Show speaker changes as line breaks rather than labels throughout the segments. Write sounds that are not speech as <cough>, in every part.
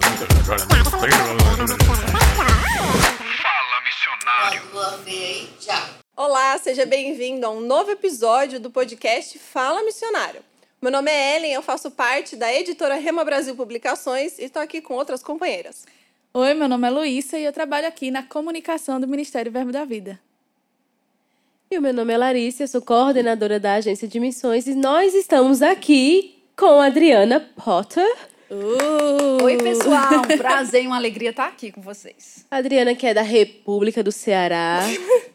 Fala, missionário.
Olá, seja bem-vindo a um novo episódio do podcast Fala Missionário. Meu nome é Ellen, eu faço parte da editora Rema Brasil Publicações e estou aqui com outras companheiras.
Oi, meu nome é Luísa e eu trabalho aqui na comunicação do Ministério Verbo da Vida.
E o meu nome é Larissa, eu sou coordenadora da agência de missões e nós estamos aqui com a Adriana Potter.
Uh!
Oi, pessoal. Um prazer e uma alegria estar aqui com vocês.
A Adriana, que é da República do Ceará,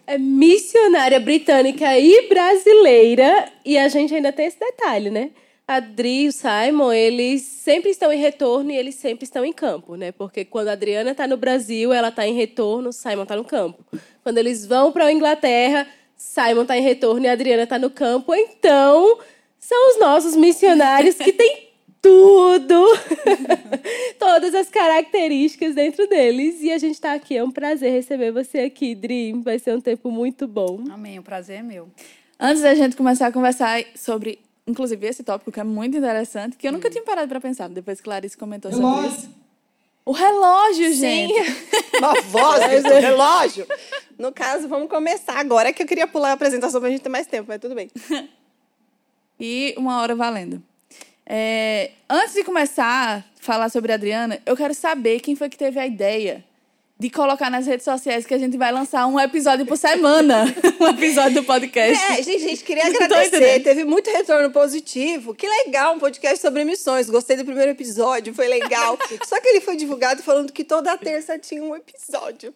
é missionária britânica e brasileira. E a gente ainda tem esse detalhe, né? A Adri e o Simon, eles sempre estão em retorno e eles sempre estão em campo, né? Porque quando a Adriana está no Brasil, ela está em retorno, o Simon está no campo. Quando eles vão para a Inglaterra, Simon está em retorno e a Adriana está no campo. Então, são os nossos missionários que têm tudo, <laughs> todas as características dentro deles. E a gente está aqui. É um prazer receber você aqui, Dream. Vai ser um tempo muito bom.
Amém. O prazer é meu.
Antes da gente começar a conversar sobre, inclusive, esse tópico que é muito interessante, que eu nunca tinha parado para pensar, depois que Clarice comentou sobre isso. O relógio, gente. <laughs>
Uma voz do relógio. No caso, vamos começar agora que eu queria pular a apresentação para a gente ter mais tempo, mas tudo bem. <laughs>
E uma hora valendo. É, antes de começar a falar sobre a Adriana, eu quero saber quem foi que teve a ideia de colocar nas redes sociais que a gente vai lançar um episódio por semana. <laughs> um episódio do podcast.
É, gente, gente, queria agradecer. Teve muito retorno positivo. Que legal, um podcast sobre missões. Gostei do primeiro episódio, foi legal. <laughs> Só que ele foi divulgado falando que toda terça tinha um episódio.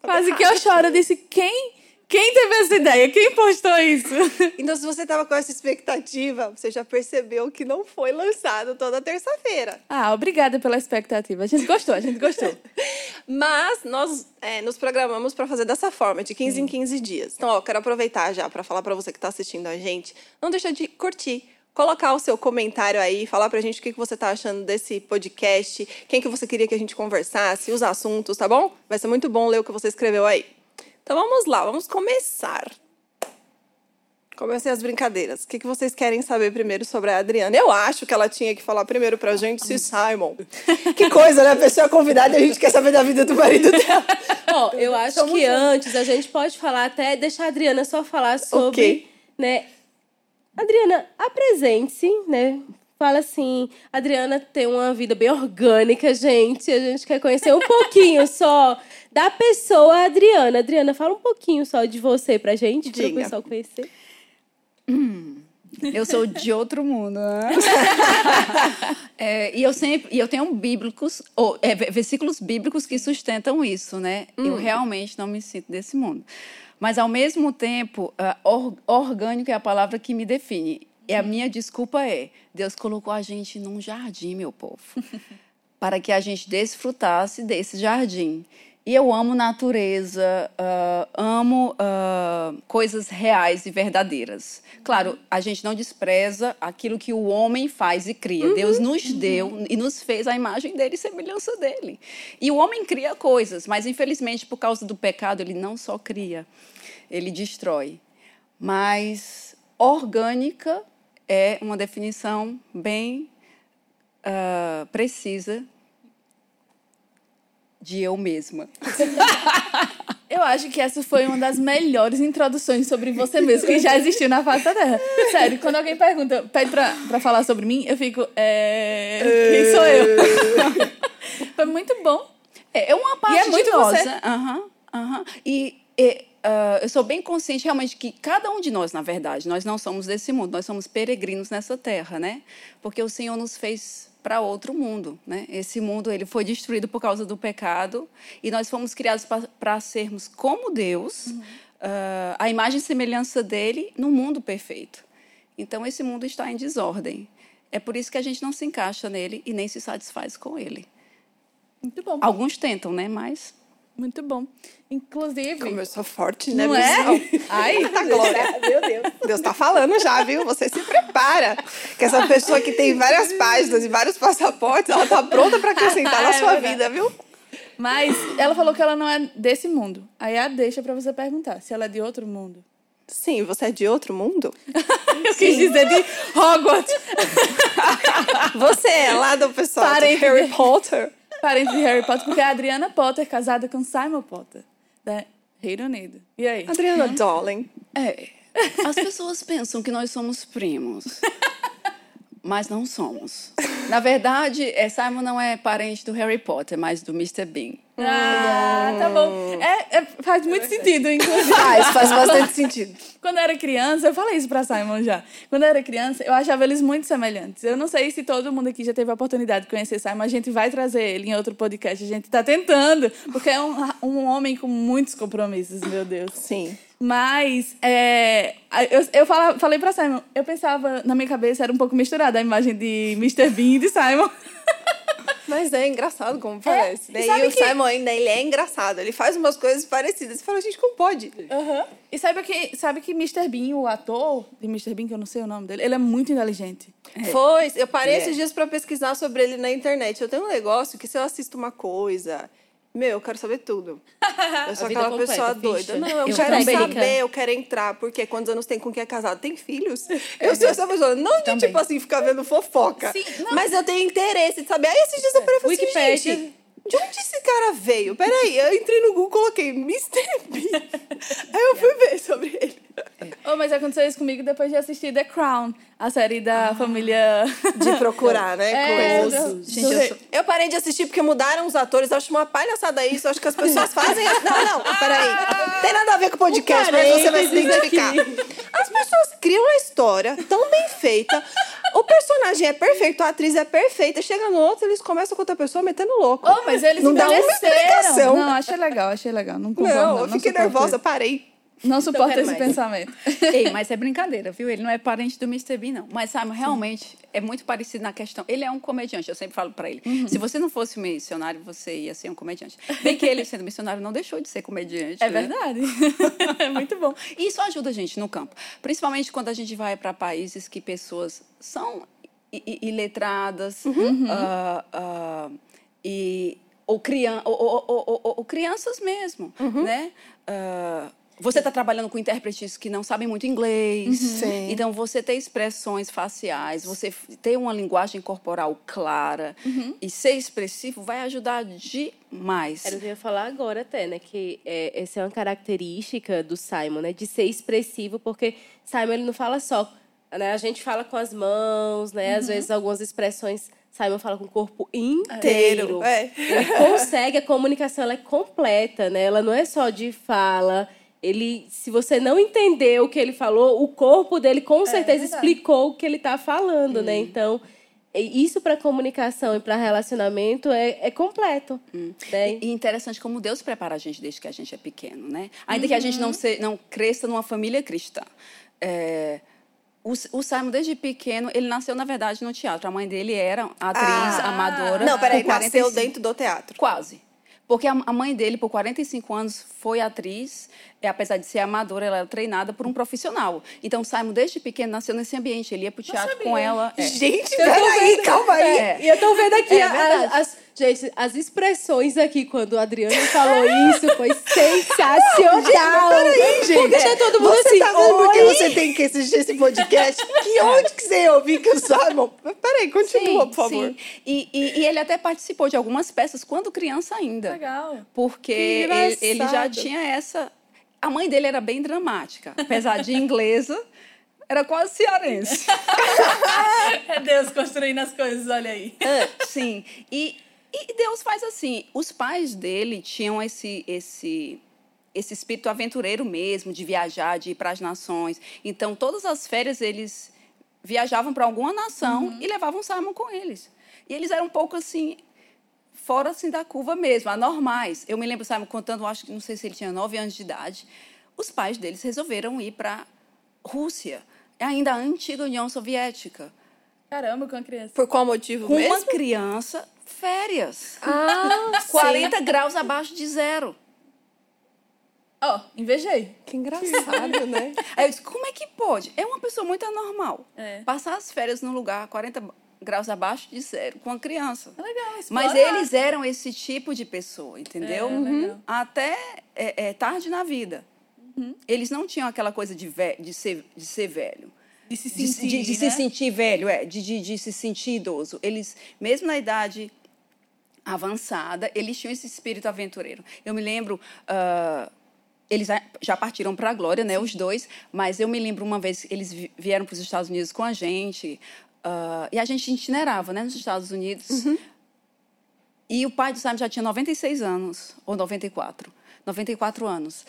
Quase que eu choro. Eu disse, quem, quem teve essa ideia? Quem postou isso? <laughs>
Então, se você tava com essa expectativa, você já percebeu que não foi lançado toda terça-feira.
ah, obrigada pela expectativa. A gente gostou, a gente gostou. <laughs>
Mas nós é, nos programamos para fazer dessa forma, de 15 em 15 dias. Então, ó, eu quero aproveitar já para falar para você que está assistindo a gente, não deixa de curtir, colocar o seu comentário aí, falar pra gente o que que você tá achando desse podcast, quem que você queria que a gente conversasse, os assuntos, tá bom? Vai ser muito bom ler o que você escreveu aí. Então vamos lá, vamos começar. Comecei as brincadeiras. O que, que vocês querem saber primeiro sobre a Adriana? Eu acho que ela tinha que falar primeiro pra gente se Simon. Que coisa, né? A pessoa é convidada e a gente quer saber da vida do marido dela.
Ó, eu acho que antes a gente pode falar até deixar a Adriana só falar sobre,
Ok.
né? Adriana, apresente-se, né? Fala assim, Adriana tem uma vida bem orgânica, gente. A gente quer conhecer um pouquinho só da pessoa Adriana. Adriana, fala um pouquinho só de você pra gente, para o
Diga.
pessoal conhecer.
Eu sou de outro mundo, né? <laughs> É, e eu sempre, e eu tenho bíblicos, ou, é, ve- versículos bíblicos que sustentam isso, né? Eu realmente não me sinto desse mundo. Mas ao mesmo tempo, ah, or- orgânico é a palavra que me define. E a minha desculpa é: Deus colocou a gente num jardim, meu povo, <laughs> para que a gente desfrutasse desse jardim. E eu amo natureza, ah, amo ah, coisas reais e verdadeiras. Claro, a gente não despreza aquilo que o homem faz e cria. Deus nos deu e nos fez a imagem dele e semelhança dele. E o homem cria coisas, mas infelizmente, por causa do pecado, ele não só cria, ele destrói. Mas orgânica é uma definição bem ah, precisa de eu mesma. <laughs>
Eu acho que essa foi uma das melhores introduções sobre você mesmo que já existiu na face da Terra. Sério, quando alguém pergunta, pede pra, pra falar sobre mim, eu fico, é... Quem sou eu? foi muito bom.
É é uma parte
E é muito
de nós.
você.
né? Aham, aham. E, e, ah, eu sou bem consciente realmente que cada um de nós, na verdade, nós não somos desse mundo, nós somos peregrinos nessa terra, né? Porque o Senhor nos fez para outro mundo, né? Esse mundo ele foi destruído por causa do pecado e nós fomos criados para sermos como Deus, ah, a imagem e semelhança dele no mundo perfeito. Então esse mundo está em desordem. É por isso que a gente não se encaixa nele e nem se satisfaz com ele.
Muito bom.
Alguns tentam, né? Mas
Muito bom. Inclusive.
Começou forte, né,
Não é? Ai, <laughs>
Tá glória. <laughs> Meu Deus. Deus tá falando já, viu? Você se prepara. Que essa pessoa que tem várias páginas e vários passaportes, ela tá pronta pra acrescentar <laughs> na
É
sua
verdade.
vida, viu?
Mas ela falou que ela não é desse mundo. Aí a deixa pra você perguntar se ela é de outro mundo.
Sim, você é de outro mundo?
Eu quis dizer de Hogwarts.
Você é lá do pessoal do
de
Harry. Potter?
Parente de Harry Potter, porque é a Adriana Potter casada com Simon Potter, da Reino Unido. E aí?
Adriana Darling.
É. As pessoas pensam que nós somos primos. <laughs> Mas não somos. Na verdade, é, Simon não é parente do Harry Potter, mas do Mr. Bean.
Ah, tá bom. É, é- faz muito sentido, inclusive.
Faz, faz bastante sentido.
Quando eu era criança, eu falei isso pra Simon já. Quando eu era criança, eu achava eles muito semelhantes. Eu não sei se todo mundo aqui já teve a oportunidade de conhecer Simon. A gente vai trazer ele em outro podcast. A gente tá tentando, porque é um, um homem com muitos compromissos, meu Deus.
Sim.
Mas é, eu, eu fala- falei pra Simon, eu pensava, na minha cabeça era um pouco misturada a imagem de Mr. Bean e de Simon. <laughs>
Mas é engraçado como parece.
e
Daí
sabe
o
que-
Simon ainda ele é engraçado. Ele faz umas coisas parecidas. Você fala, gente, como pode?
E sabe que, sabe que Mr. Bean, o ator de Mr. Bean, que eu não sei o nome dele, ele é muito inteligente.
Foi. Eu parei
É.
esses dias pra pesquisar sobre ele na internet. Eu tenho um negócio que se eu assisto uma coisa. Meu, eu quero saber tudo. <laughs> Eu sou aquela
completa,
pessoa
ficha.
doida. Não, eu,
Eu
quero
também.
saber, eu quero entrar. Porque quantos anos tem com quem é casado? Tem filhos? <laughs> Eu sou essa pessoa. Não de,
Também.
tipo assim, ficar vendo fofoca.
Sim,
mas eu tenho interesse de saber. Aí esses dias eu falei assim,
Wikipédia.
gente... De onde esse cara veio? Peraí, eu entrei no Google, coloquei Mr. Bean. Aí eu fui ver sobre ele.
Oh, mas aconteceu isso comigo depois de assistir The Crown, a série da família.
De procurar, né? <laughs>
É,
coisas.
Gente, eu sou-
Eu parei de assistir porque mudaram os atores. Eu acho uma palhaçada isso. Eu acho que as pessoas <laughs> fazem. Não, não, peraí. Tem nada a ver com o podcast, mas você vai se identificar. As pessoas criam a história tão bem feita. O personagem é perfeito, a atriz é perfeita. Chega no outro, eles começam com outra pessoa metendo louco.
Oh, mas eles
não dá uma
envelheceram.
explicação.
Não, achei legal, achei legal. Não concordo,
Não,
não.
eu fiquei nervosa, parei.
Não suporto
quero
esse
mais.
pensamento. <laughs>
Ei, mas é brincadeira, viu? Ele não é parente do Mr. Bean, não. Mas Simon realmente é muito parecido na questão. Ele é um comediante, eu sempre falo pra ele.
Uhum.
Se você não fosse missionário, você ia ser um comediante. Bem que ele, sendo missionário, não deixou de ser comediante.
É
né?
verdade. <laughs> é muito bom.
E Isso ajuda a gente no campo. Principalmente quando a gente vai para países que pessoas são iletradas ah, ah, e, ou, crian ou, ou- ou- ou- crianças mesmo, né? Ah, você está trabalhando com intérpretes que não sabem muito inglês.
Sim.
Então, você ter expressões faciais, você ter uma linguagem corporal clara e ser expressivo vai ajudar demais.
Era o que eu ia falar agora até, né? Que é, essa é uma característica do Simon, né? De ser expressivo, porque Simon ele não fala só. Né? A gente fala com as mãos, né? Às vezes algumas expressões Simon fala com o corpo inteiro.
É.
Ele consegue, a comunicação ela é completa, né? Ela não é só de fala. Ele, se você não entendeu o que ele falou, o corpo dele com certeza
verdade.
explicou o que ele está falando, né? Então, e isso para comunicação e para relacionamento é, é completo. Né?
E interessante como Deus prepara a gente desde que a gente é pequeno, né? Ainda que a gente não, se, não cresça numa família cristã. É, o, o Simon, desde pequeno, ele nasceu, na verdade, no teatro. A mãe dele era atriz
Ah.
amadora.
Não, peraí, nasceu
45
dentro do teatro.
Quase. Porque a, a mãe dele, por 45 anos, foi atriz. E, apesar de ser amadora, ela era treinada por um profissional. Então, Simon, desde pequeno, nasceu nesse ambiente. Ele ia pro teatro com ela. é.
Gente, <laughs> peraí, calma aí.
É.
E eu tô vendo aqui
É
a- as, gente, as expressões aqui quando o Adriano falou isso foi sensacional. <laughs>
Peraí, gente.
Porque tá todo mundo
você
assim,
tá vendo porque você tem que assistir esse podcast? <laughs> Que onde que você ouviu que o Simon... Peraí, continua, por favor.
Sim. E, e- e ele até participou de algumas peças quando criança ainda.
Legal.
Porque
Que
ele, ele já tinha essa. A mãe dele era bem dramática. Apesar de inglesa, era quase cearense. <laughs>
É Deus construindo as coisas, olha aí.
Sim. E, e Deus faz assim. Os pais dele tinham esse, esse, esse espírito aventureiro mesmo, de viajar, de ir para as nações. Então, todas as férias eles viajavam para alguma nação e levavam Simon com eles. E eles eram um pouco assim fora assim da curva mesmo, anormais. Eu me lembro, Simon contando, acho que não sei se ele tinha nove anos de idade. Os pais deles resolveram ir para Rússia, ainda a antiga União Soviética,
Caramba, com a criança.
Por qual motivo
com
mesmo?
uma criança, férias.
Ah, <laughs>
40 graus abaixo de zero.
Ó, invejei.
Que engraçado, né? <laughs>
Aí eu disse, como é que pode? É uma pessoa muito anormal.
É.
Passar as férias num lugar 40 graus abaixo de zero com uma criança.
É legal,
Mas
explorar.
eles eram esse tipo de pessoa, entendeu?
É, legal.
Até é, é, tarde na vida.
Uhum.
Eles não tinham aquela coisa de, ve de, ser, de ser velho.
De se
De,
sentir,
de- de
né?
se sentir velho, é, de, de, de se sentir idoso. Eles, mesmo na idade avançada, eles tinham esse espírito aventureiro. Eu me lembro. ah, eles já- partiram para a glória, né, os dois, mas eu me lembro uma vez que eles vi- vieram para os Estados Unidos com a gente, ah, e a gente itinerava né, nos Estados Unidos. E o pai do Simon já tinha 96 anos, ou 94. 94 anos.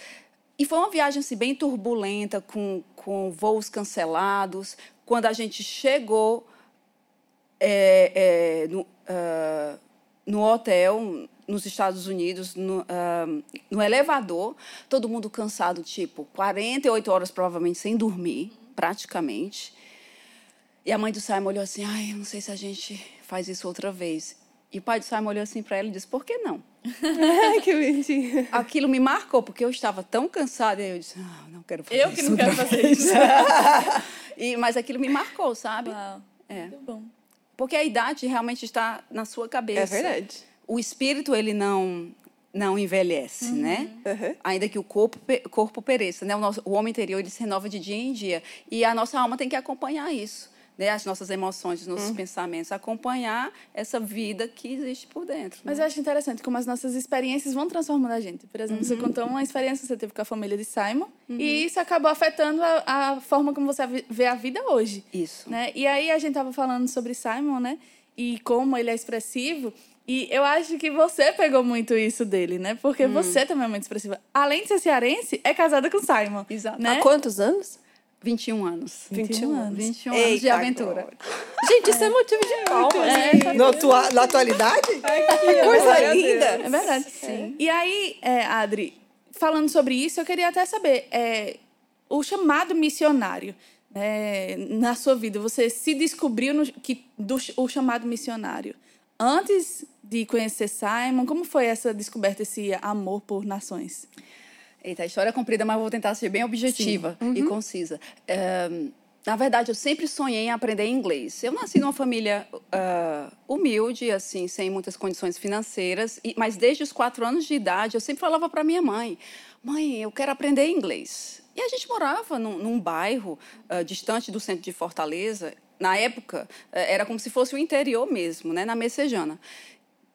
E foi uma viagem assim, bem turbulenta, com, com voos cancelados. Quando a gente chegou é, é, no, ah, no hotel, nos Estados Unidos, no, ah, no elevador, todo mundo cansado, tipo, 48 horas provavelmente sem dormir, praticamente. E a mãe do Simon olhou assim: ai, eu não sei se a gente faz isso outra vez. E o pai do Simon olhou assim para ela e disse: por que não? <laughs>
Que bonitinho.
Aquilo me marcou, porque eu estava tão cansada. E eu disse: ah, não quero fazer
Eu
isso.
que não quero fazer
vez."
isso. <laughs>
e, mas aquilo me marcou, sabe?
Uau.
É.
Muito bom.
Porque a idade realmente está na sua cabeça.
É verdade.
O espírito, ele não não envelhece, né?
Uhum.
Ainda que o corpo, corpo pereça, né? O, nosso, o homem interior, ele se renova de dia em dia. E a nossa alma tem que acompanhar isso. Né? As nossas emoções, os nossos pensamentos. Acompanhar essa vida que existe por dentro.
Mas
né?
eu acho interessante como as nossas experiências vão transformando a gente. Por exemplo,
Uhum.
você contou uma experiência que você teve com a família de Simon e isso acabou afetando a, a forma como você vê a vida hoje.
Isso.
Né? E aí a gente tava falando sobre Simon, né? E como ele é expressivo. E eu acho que você pegou muito isso dele, né? Porque
Hum.
você também é muito expressiva. Além de ser cearense, é casada com Simon.
Exato.
Né?
Há quantos anos?
21 anos.
21 anos.
21 anos de aventura.
glória. <laughs> Gente, isso é motivo de palmas.
É,
Na, atua- na atualidade?
Coisa
É
linda.
verdade. Sim. E aí, é, Adri, falando sobre isso, eu queria até saber é, o chamado missionário né, na sua vida. Você se descobriu no, que, do, o chamado missionário antes de conhecer Simon? Como foi essa descoberta, esse amor por nações?
Eita, a história é comprida, mas vou tentar ser bem objetiva e concisa. É, na verdade, eu sempre sonhei em aprender inglês. Eu nasci numa família ah, humilde, assim, sem muitas condições financeiras, e- mas desde os quatro anos de idade, eu sempre falava para minha mãe: mãe, eu quero aprender inglês. E a gente morava num, num bairro ah, distante do centro de Fortaleza. Na época, eh, era como se fosse o interior mesmo, né, na Messejana.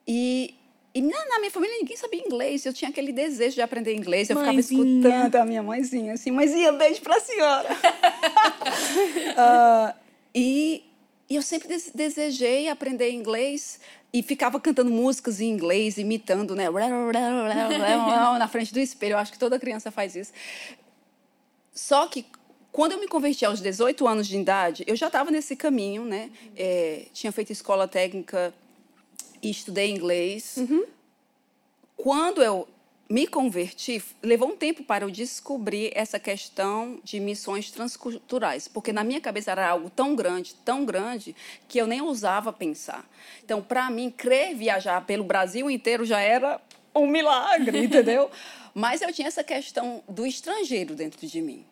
E, e na, na minha família ninguém sabia inglês. Eu tinha aquele desejo de aprender inglês. Eu
Mãezinha.
ficava escutando a minha mãezinha assim, mãezinha, beijo pra senhora. <laughs> Ah, e, e eu sempre des- desejei aprender inglês e ficava cantando músicas em inglês, imitando, né? Na frente do espelho. Eu acho que toda criança faz isso. Só que quando eu me converti aos 18 anos de idade, eu já estava nesse caminho, né? É, tinha feito escola técnica e estudei inglês. Quando eu me converti, levou um tempo para eu descobrir essa questão de missões transculturais, porque na minha cabeça era algo tão grande, tão grande, que eu nem ousava pensar. Então, para mim, crer viajar pelo Brasil inteiro já era um milagre, <laughs> entendeu? Mas eu tinha essa questão do estrangeiro dentro de mim.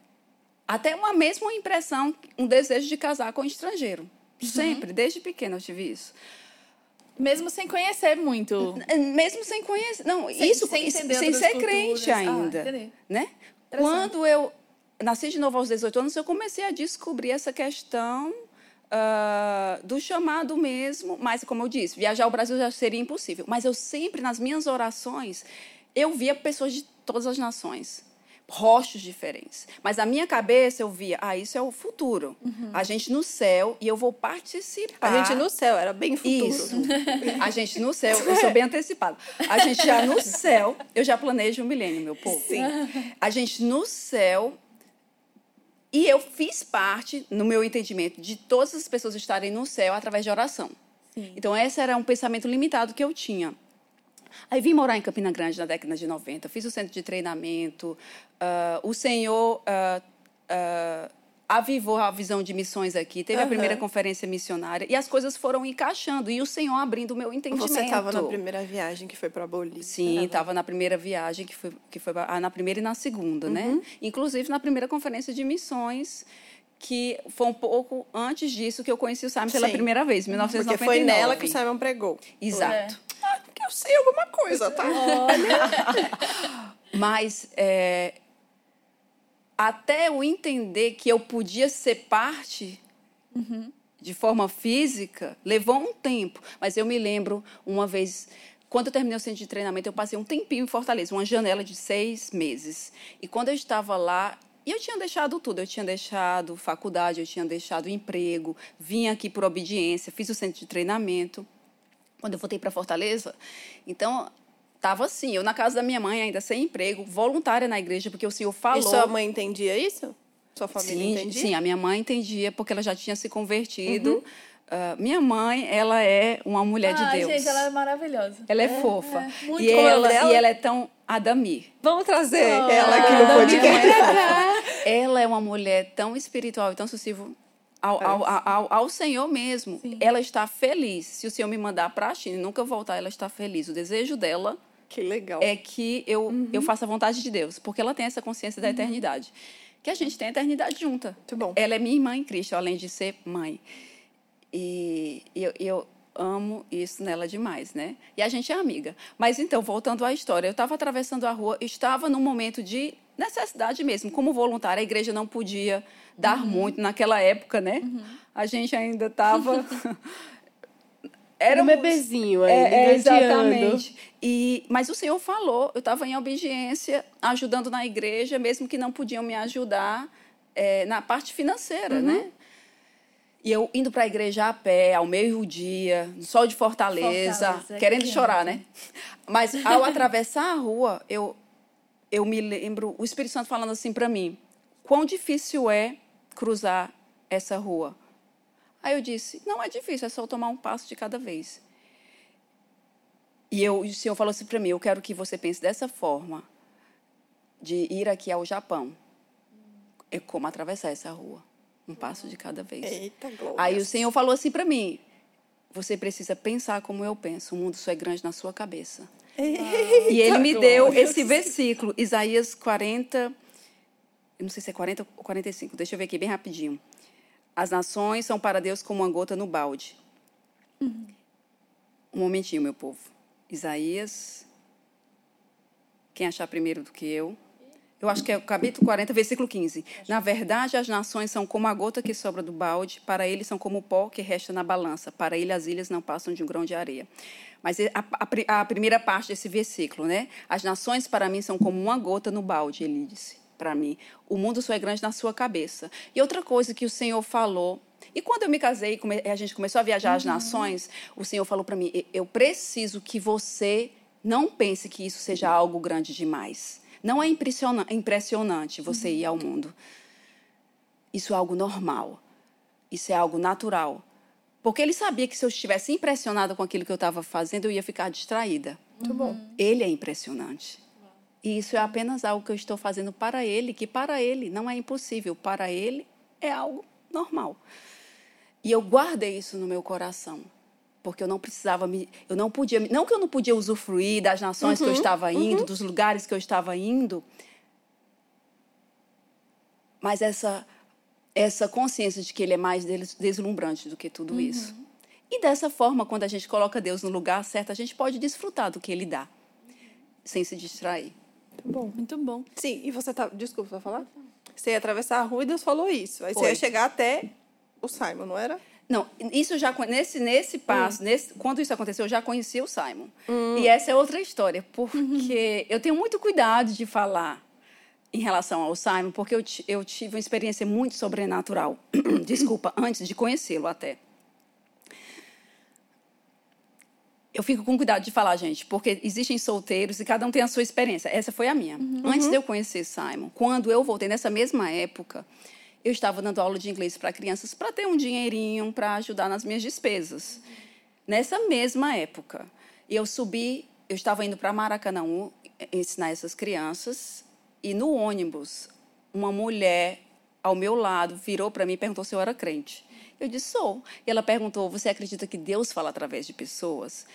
Até uma mesma impressão, um desejo de casar com um estrangeiro. Sempre, desde pequena eu tive isso.
Mesmo sem conhecer muito.
Mesmo sem conhecer. Não,
Sem-
isso
sem
sem ser crente
culturas. Ah,
ainda.
entendi.
né? Quando eu nasci de novo aos 18 anos, eu comecei a descobrir essa questão ah, do chamado mesmo. Mas, como eu disse, viajar ao Brasil já seria impossível. Mas eu sempre, nas minhas orações, eu via pessoas de todas as nações. Rostos diferentes. Mas na minha cabeça eu via, ah, isso é o futuro. A gente no céu e eu vou participar.
A gente no céu, era bem futuro.
Isso. <laughs> A gente no céu, eu sou bem antecipada. A gente já no céu, eu já planejo um milênio, meu povo.
Sim.
A gente no céu. E eu fiz parte, no meu entendimento, de todas as pessoas estarem no céu através de oração. Então, esse era um pensamento limitado que eu tinha. Aí vim morar em Campina Grande na década de 90, fiz o centro de treinamento. ah, o Senhor ah, ah, avivou a visão de missões aqui, teve a
Aham.
primeira conferência missionária e as coisas foram encaixando e o Senhor abrindo o meu entendimento.
Você estava na primeira viagem que foi para Bolívia.
Sim, estava na primeira viagem, que foi, que foi ah, na primeira e na segunda,
Uhum.
né? Inclusive na primeira conferência de missões, que foi um pouco antes disso que eu conheci o Simon pela
Sim.
primeira vez, em
Porque
1999.
foi nela que o Simon pregou.
Exato.
Ah, porque eu sei alguma coisa, tá? <laughs>
Mas é, até eu entender que eu podia ser parte de forma física, levou um tempo. Mas eu me lembro uma vez Quando eu terminei o centro de treinamento, eu passei um tempinho em Fortaleza, uma janela de seis meses. E quando eu estava lá, e eu tinha deixado tudo. Eu tinha deixado faculdade, eu tinha deixado emprego, vim aqui por obediência, fiz o centro de treinamento. Quando eu voltei para Fortaleza, então estava assim, eu na casa da minha mãe, ainda sem emprego, voluntária na igreja, porque o senhor falou.
E sua mãe entendia isso? Sua família
sim,
entendia?
sim, a minha mãe entendia, porque ela já tinha se convertido.
Uhum.
Ah, minha mãe, ela é uma mulher de
Ai,
Deus.
gente, ela é maravilhosa.
Ela é, fofa.
muito
e,
como é o
ela,
nome dela?
e ela é tão Adamir.
Vamos trazer
Oh,
ela aqui no podcast.
Ela é uma mulher tão espiritual e tão sensível ao, ao, ao, ao Senhor mesmo. Ela está feliz. Se o Senhor me mandar para a China e nunca voltar, ela está feliz. O desejo dela
Que legal.
é que eu,
Uhum.
eu faça a vontade de Deus, porque ela tem essa consciência da eternidade. Que a gente tem a eternidade junta.
Muito bom.
Ela é minha irmã em Cristo, além de ser mãe. E eu, eu amo isso nela demais, né? E a gente é amiga. Mas então, voltando à história, eu estava atravessando a rua, estava num momento de necessidade mesmo. Como voluntária, a igreja não podia dar
Uhum.
muito naquela época, né? A gente ainda estava. <laughs>
Era um bebezinho ainda,
É, é, exatamente. E, mas o Senhor falou, eu estava em obediência, ajudando na igreja, mesmo que não podiam me ajudar é, na parte financeira, né? E eu indo para a igreja a pé, ao meio-dia, no sol de Fortaleza,
Fortaleza,
querendo
que
chorar, né? Mas ao atravessar a rua, eu, eu me lembro, o Espírito Santo falando assim para mim: quão difícil é cruzar essa rua. Aí eu disse: não é difícil, é só tomar um passo de cada vez. E eu, o Senhor falou assim para mim: eu quero que você pense dessa forma, de ir aqui ao Japão. É como atravessar essa rua, um passo de cada vez.
Eita, glória.
Aí o Senhor falou assim para mim: você precisa pensar como eu penso, o mundo só é grande na sua cabeça. E ele me deu esse versículo, Isaías 40, eu não sei se é 40 ou 45, deixa eu ver aqui bem rapidinho. As nações são para Deus como uma gota no balde. Um momentinho, meu povo. Isaías. Quem achar primeiro do que eu? Eu acho que é o capítulo 40, versículo 15. Na verdade, as nações são como a gota que sobra do balde, para eles são como o pó que resta na balança, para ele as ilhas não passam de um grão de areia. Mas a, a, a primeira parte desse versículo, né? As nações para mim são como uma gota no balde, ele disse para mim. O mundo só é grande na sua cabeça. E outra coisa que o Senhor falou e quando eu me casei e a gente começou a viajar às nações, o Senhor falou para mim: eu preciso que você não pense que isso seja algo grande demais. Não é impressionante você ir ao mundo. Isso é algo normal. Isso é algo natural. Porque ele sabia que se eu estivesse impressionada com aquilo que eu estava fazendo, eu ia ficar distraída.
Muito bom.
Ele é impressionante. E isso é apenas algo que eu estou fazendo para ele, que para ele não é impossível, para ele é algo normal. E eu guardei isso no meu coração, porque eu não precisava me, eu não podia, não que eu não podia usufruir das nações
Uhum,
que eu estava indo, dos lugares que eu estava indo, mas essa essa consciência de que ele é mais des- deslumbrante do que tudo
Uhum.
isso. E dessa forma, quando a gente coloca Deus no lugar certo, a gente pode desfrutar do que ele dá, sem se distrair.
Muito bom.
Muito bom.
Sim, e você tá. Desculpa, vai falar? Você ia atravessar a rua e Deus falou isso. Aí você
Foi.
ia chegar até o Simon, não era?
Não, isso já nesse nesse
Hum.
passo, nesse, quando isso aconteceu, eu já conhecia o Simon. E essa é outra história, porque <laughs> eu tenho muito cuidado de falar em relação ao Simon, porque eu, eu tive uma experiência muito sobrenatural. <clears throat> Desculpa, antes de conhecê-lo até. Eu fico com cuidado de falar, gente, porque existem solteiros e cada um tem a sua experiência. Essa foi a minha. Antes de eu conhecer Simon, quando eu voltei nessa mesma época, eu estava dando aula de inglês para crianças para ter um dinheirinho para ajudar nas minhas despesas. Nessa mesma época, eu subi, eu estava indo para Maracanã ensinar essas crianças e no ônibus, uma mulher ao meu lado virou para mim e perguntou se eu era crente. Eu disse, sou. E ela perguntou, você acredita que Deus fala através de pessoas?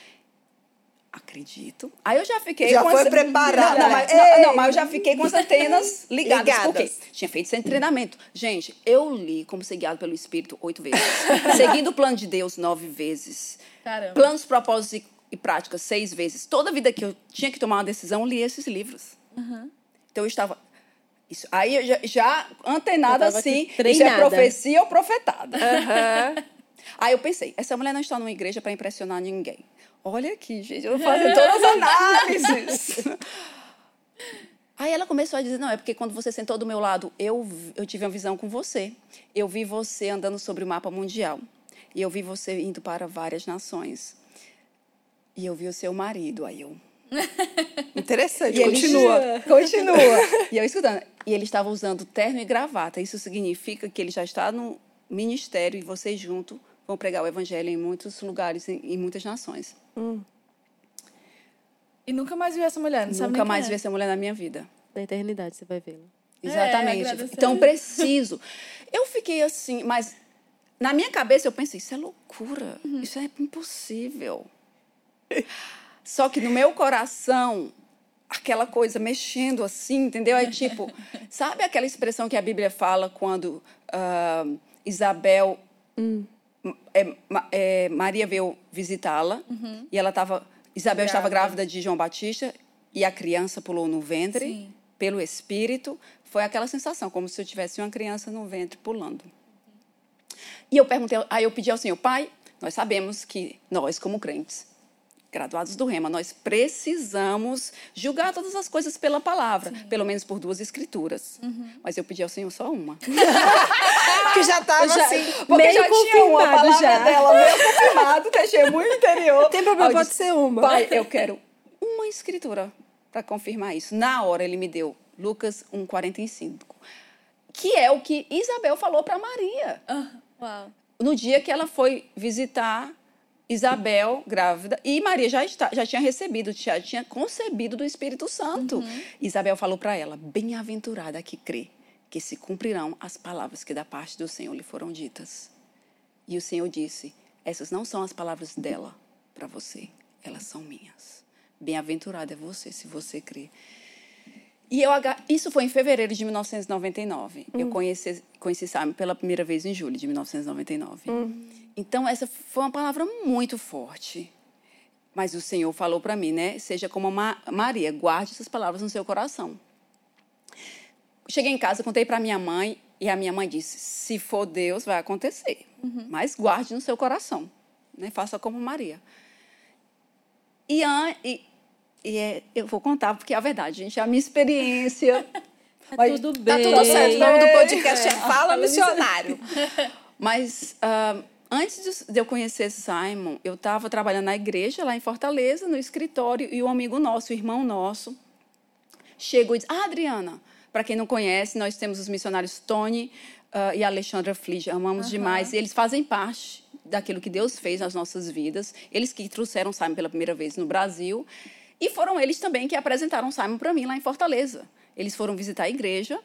Acredito. Aí eu já fiquei
Já
com
foi
as-
preparada.
Não, não, mas,
Ei!
não, não, mas eu já fiquei com as antenas <laughs> ligadas.
Ligadas.
Por quê? Tinha feito sem treinamento. Gente, eu li como ser guiado pelo Espírito oito vezes. <laughs> Seguindo o plano de Deus nove vezes.
Caramba.
Planos, propósitos e, práticas seis vezes. Toda vida que eu tinha que tomar uma decisão, eu li esses livros. Então eu estava. Isso, aí eu já, já antenada
Eu
assim, isso é profecia ou profetada. <laughs> Aí eu pensei, essa mulher não está numa igreja para impressionar ninguém. Olha aqui, gente, eu vou fazer todas as análises. <laughs> Aí ela começou a dizer: não, é porque quando você sentou do meu lado, eu, eu tive uma visão com você. Eu vi você andando sobre o mapa mundial. E eu vi você indo para várias nações. E eu vi o seu marido. Aí eu. <laughs>
Interessante,
E ele-
continua.
Continua. e eu escutando. E ele estava usando terno e gravata. Isso significa que ele já está no ministério e vocês juntos vão pregar o evangelho em muitos lugares, em, em muitas nações.
E nunca mais viu essa mulher, não
Nunca mais
quem
vi
é.
essa mulher na minha vida.
Na eternidade você vai vê-la.
Exatamente.
agradecer.
então, preciso. Eu fiquei assim, mas na minha cabeça eu pensei, isso é loucura, isso é impossível. Só que no meu coração, aquela coisa mexendo assim, entendeu? É tipo, sabe aquela expressão que a Bíblia fala quando ah, Isabel, é, é, Maria veio visitá-la e ela estava, Isabel estava grávida de João Batista e a criança pulou no ventre
Sim.
pelo Espírito. Foi aquela sensação, como se eu tivesse uma criança no ventre pulando. E eu perguntei, aí eu pedi ao Senhor, Pai, nós sabemos que nós, como crentes, graduados do Rema, nós precisamos julgar todas as coisas pela palavra, pelo menos por duas escrituras. Mas eu pedi ao Senhor só uma. <laughs>
Que já tava
Já-
assim.
Porque
Meio
já tinha uma
confirmado
palavra
já.
dela, meio confirmado, testemunho interior.
Tem problema,
Aí
pode
disse,
ser uma.
Pai, eu quero uma escritura para confirmar isso. Na hora ele me deu Lucas 1,45, que é o que Isabel falou para Maria.
Ah, uau.
No dia que ela foi visitar Isabel, grávida, e Maria já, está, já tinha recebido, já tinha concebido do Espírito Santo. Isabel falou para ela: Bem-aventurada que crê, que se cumprirão as palavras que da parte do Senhor lhe foram ditas. E o Senhor disse: Essas não são as palavras dela para você, elas são minhas. Bem-aventurada é você se você crê. E eu, isso foi em fevereiro de 1999. Eu conheci, conheci Simon pela primeira vez em julho de 1999. Então, essa foi uma palavra muito forte. Mas o Senhor falou para mim, né? Seja como Ma Maria, guarde essas palavras no seu coração. Cheguei em casa, contei para minha mãe e a minha mãe disse: se for Deus, vai acontecer. Mas guarde no seu coração. Né? Faça como Maria. E, e, e é- eu vou contar, porque é a verdade, gente, é a minha experiência. <laughs>
Tá <laughs>
Mas
tudo
Tá
bem.
tudo certo. O nome do podcast é Fala <laughs> Missionário.
Mas ah, antes de- de eu conhecer Simon, eu estava trabalhando na igreja lá em Fortaleza, no escritório, e um amigo nosso, um irmão nosso, chegou e disse: Ah, Adriana, para quem não conhece, nós temos os missionários Tony ah, e Alexandra Flige, amamos demais, e eles fazem parte daquilo que Deus fez nas nossas vidas. Eles que trouxeram Simon pela primeira vez no Brasil, e foram eles também que apresentaram Simon para mim lá em Fortaleza. Eles foram visitar a igreja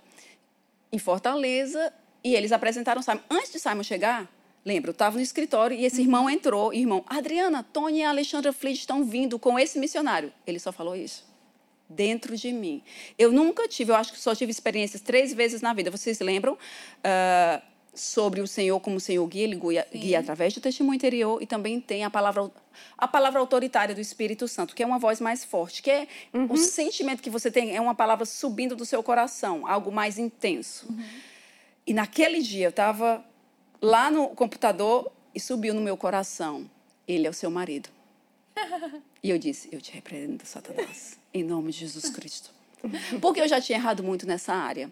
em Fortaleza e eles apresentaram Simon. Antes de Simon chegar, lembra, eu estava no escritório e esse irmão entrou. E irmão, Adriana, Tony e Alexandra Fleet estão vindo com esse missionário. Ele só falou isso. Dentro de mim. Eu nunca tive, eu acho que só tive experiências três vezes na vida. Vocês lembram ah, sobre o Senhor como o Senhor guia? Ele guia, guia através do testemunho interior e também tem a palavra, a palavra autoritária do Espírito Santo, que é uma voz mais forte, que é o sentimento que você tem, é uma palavra subindo do seu coração, algo mais intenso. E naquele dia eu estava lá no computador e subiu no meu coração: Ele é o seu marido. <laughs> E eu disse: Eu te repreendo, Satanás, em nome de Jesus Cristo. Porque eu já tinha errado muito nessa área.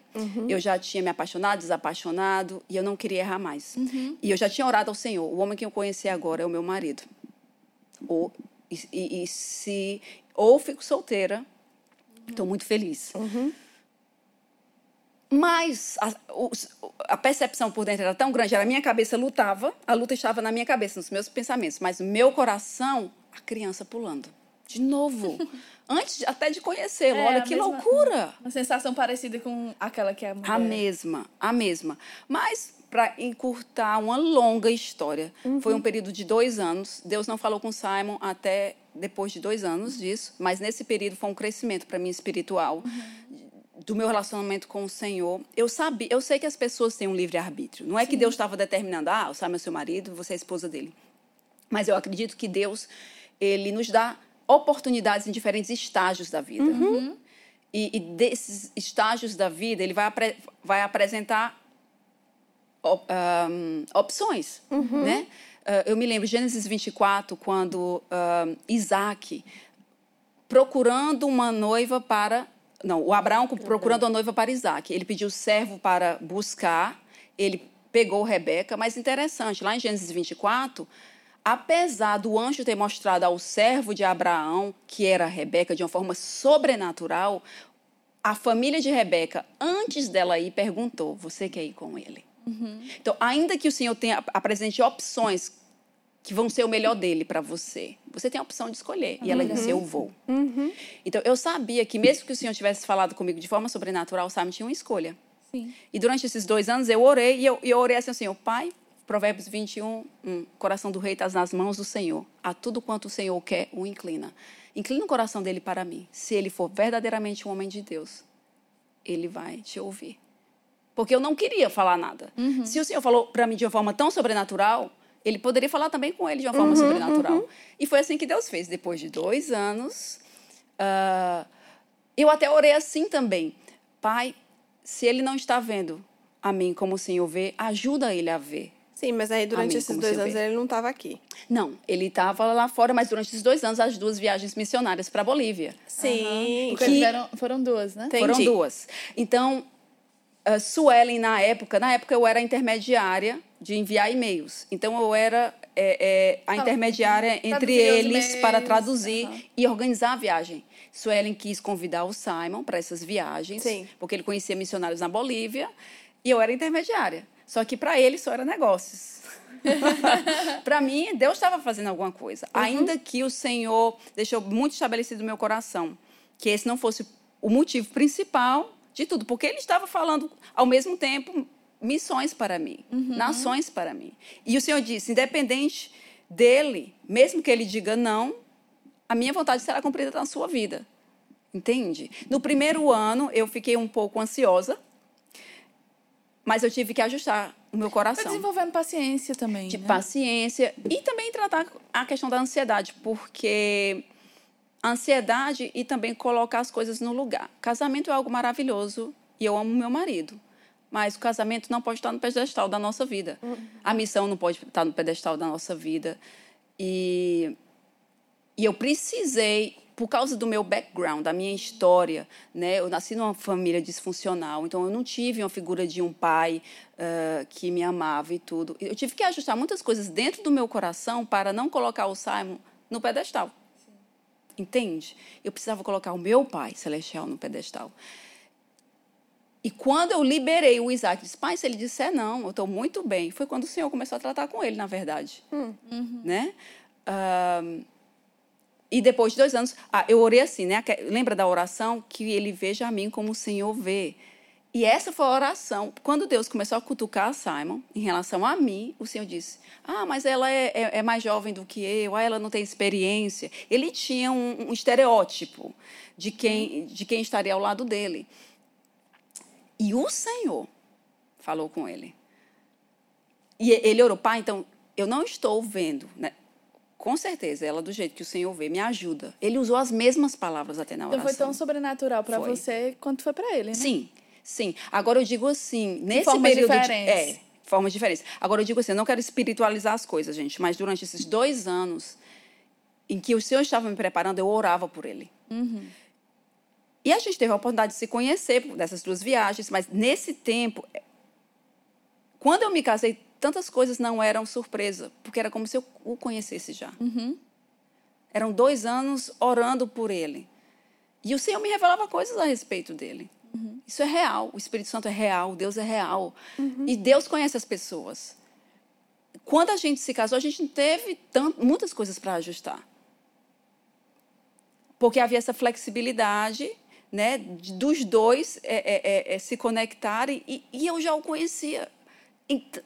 Eu já tinha me apaixonado, desapaixonado, e eu não queria errar mais. E eu já tinha orado ao Senhor: O homem que eu conheci agora é o meu marido. Ou, e, e- e se ou fico solteira, estou muito feliz. Mas a, a percepção por dentro era tão grande, a minha cabeça lutava, a luta estava na minha cabeça, nos meus pensamentos, mas o meu coração, a criança pulando. De novo. <laughs> Antes até de conhecê-lo.
É,
Olha que
mesma-
loucura.
Uma sensação parecida com aquela que é a mulher.
A mesma, a mesma. Mas, para encurtar uma longa história, foi um período de dois anos. Deus não falou com Simon até depois de dois anos disso, mas nesse período foi um crescimento para mim espiritual. Do meu relacionamento com o Senhor, eu sabia, eu sei que as pessoas têm um livre arbítrio. Não é que Deus estava determinando, ah, o Simon é seu marido, você é a esposa dele. Mas eu acredito que Deus, ele nos dá oportunidades em diferentes estágios da vida. E, e desses estágios da vida, ele vai, apre- vai apresentar op- ahm, opções, né? ah, eu me lembro, Gênesis 24, quando ah, Isaac, procurando uma noiva para. Não, o Abraão procurando uma noiva para Isaac. Ele pediu servo para buscar, ele pegou Rebeca, mas interessante, lá em Gênesis 24, apesar do anjo ter mostrado ao servo de Abraão, que era Rebeca, de uma forma sobrenatural, a família de Rebeca, antes dela ir, perguntou: Você quer ir com ele? Então, ainda que o Senhor tenha apresente opções que vão ser o melhor dele para você, você tem a opção de escolher. E ela disse: Eu vou. Então, eu sabia que, mesmo que o Senhor tivesse falado comigo de forma sobrenatural, Simon tinha uma escolha.
Sim.
E durante esses dois anos eu orei e eu, eu orei assim, Senhor, Pai, Provérbios 21, um, coração do rei está nas mãos do Senhor. A tudo quanto o Senhor quer, o inclina. Inclina o coração dele para mim. Se ele for verdadeiramente um homem de Deus, ele vai te ouvir. Porque eu não queria falar nada. Se o Senhor falou para mim de uma forma tão sobrenatural, ele poderia falar também com ele de uma forma sobrenatural. E foi assim que Deus fez. Depois de dois anos, ah, eu até orei assim também. Pai, se ele não está vendo a mim como o Senhor vê, ajuda ele a ver.
Sim, mas aí durante
Amém,
esses dois anos ele não estava aqui.
Não, ele estava lá fora, mas durante esses dois anos, as duas viagens missionárias para a Bolívia.
Sim.
Porque eles eram, foram duas, né?
Tem-
Foram
Entendi.
duas. Então, a Suelen, na época, na época eu era intermediária de enviar e-mails. Então, eu era é, é, a intermediária entre eles para traduzir
aham.
e organizar a viagem. Suelen quis convidar o Simon para essas viagens,
Sim.
porque ele conhecia missionários na Bolívia, e eu era intermediária. Só que para ele só era negócios. <laughs> para mim, Deus estava fazendo alguma coisa. Ainda que o Senhor deixou muito estabelecido no meu coração que esse não fosse o motivo principal de tudo, porque ele estava falando ao mesmo tempo missões para mim, nações para mim. E o Senhor disse, independente dele, mesmo que ele diga não, a minha vontade será cumprida na sua vida. Entende? No primeiro ano, eu fiquei um pouco ansiosa, mas eu tive que ajustar o meu
Foi
coração
desenvolvendo paciência também.
de
né?
paciência e também tratar a questão da ansiedade, porque a ansiedade e também colocar as coisas no lugar. Casamento é algo maravilhoso e eu amo meu marido, mas o casamento não pode estar no pedestal da nossa vida. A missão não pode estar no pedestal da nossa vida. E, e eu precisei, por causa do meu background, da minha história, né? Eu nasci numa família disfuncional, então eu não tive uma figura de um pai ah, que me amava e tudo. Eu tive que ajustar muitas coisas dentro do meu coração para não colocar o Simon no pedestal. Entende? Eu precisava colocar o meu pai celestial no pedestal. E quando eu liberei o Isaac, disse, pai, se ele disser não, eu estou muito bem. Foi quando o Senhor começou a tratar com ele, na verdade. Né? Ahn, e depois de dois anos, ah, eu orei assim, né? Lembra da oração? Que ele veja a mim como o Senhor vê. E essa foi a oração. Quando Deus começou a cutucar Simon em relação a mim, o Senhor disse: Ah, mas ela é, é- é mais jovem do que eu, ah, ela não tem experiência. Ele tinha um, um estereótipo de quem, de quem estaria ao lado dele. E o Senhor falou com ele. E ele orou, pai, então, eu não estou vendo, né? Com certeza, ela do jeito que o Senhor vê, me ajuda. Ele usou as mesmas palavras até na
Então
oração.
foi tão sobrenatural para você quanto foi para ele, né?
Sim, sim. Agora eu digo assim, nesse
formas
período
diferentes.
de é, formas diferentes. Agora eu digo assim, eu não quero espiritualizar as coisas, gente, mas durante esses dois anos em que o Senhor estava me preparando, eu orava por ele. E a gente teve a oportunidade de se conhecer dessas duas viagens, mas nesse tempo, quando eu me casei, tantas coisas não eram surpresa, porque era como se eu o conhecesse já. Eram dois anos orando por ele. E o Senhor me revelava coisas a respeito dele. Isso é real. O Espírito Santo é real. Deus é real. E Deus conhece as pessoas. Quando a gente se casou, a gente teve tant- muitas coisas para ajustar. Porque havia essa flexibilidade né, dos dois é, é, é, é, se conectarem. E, e eu já o conhecia t-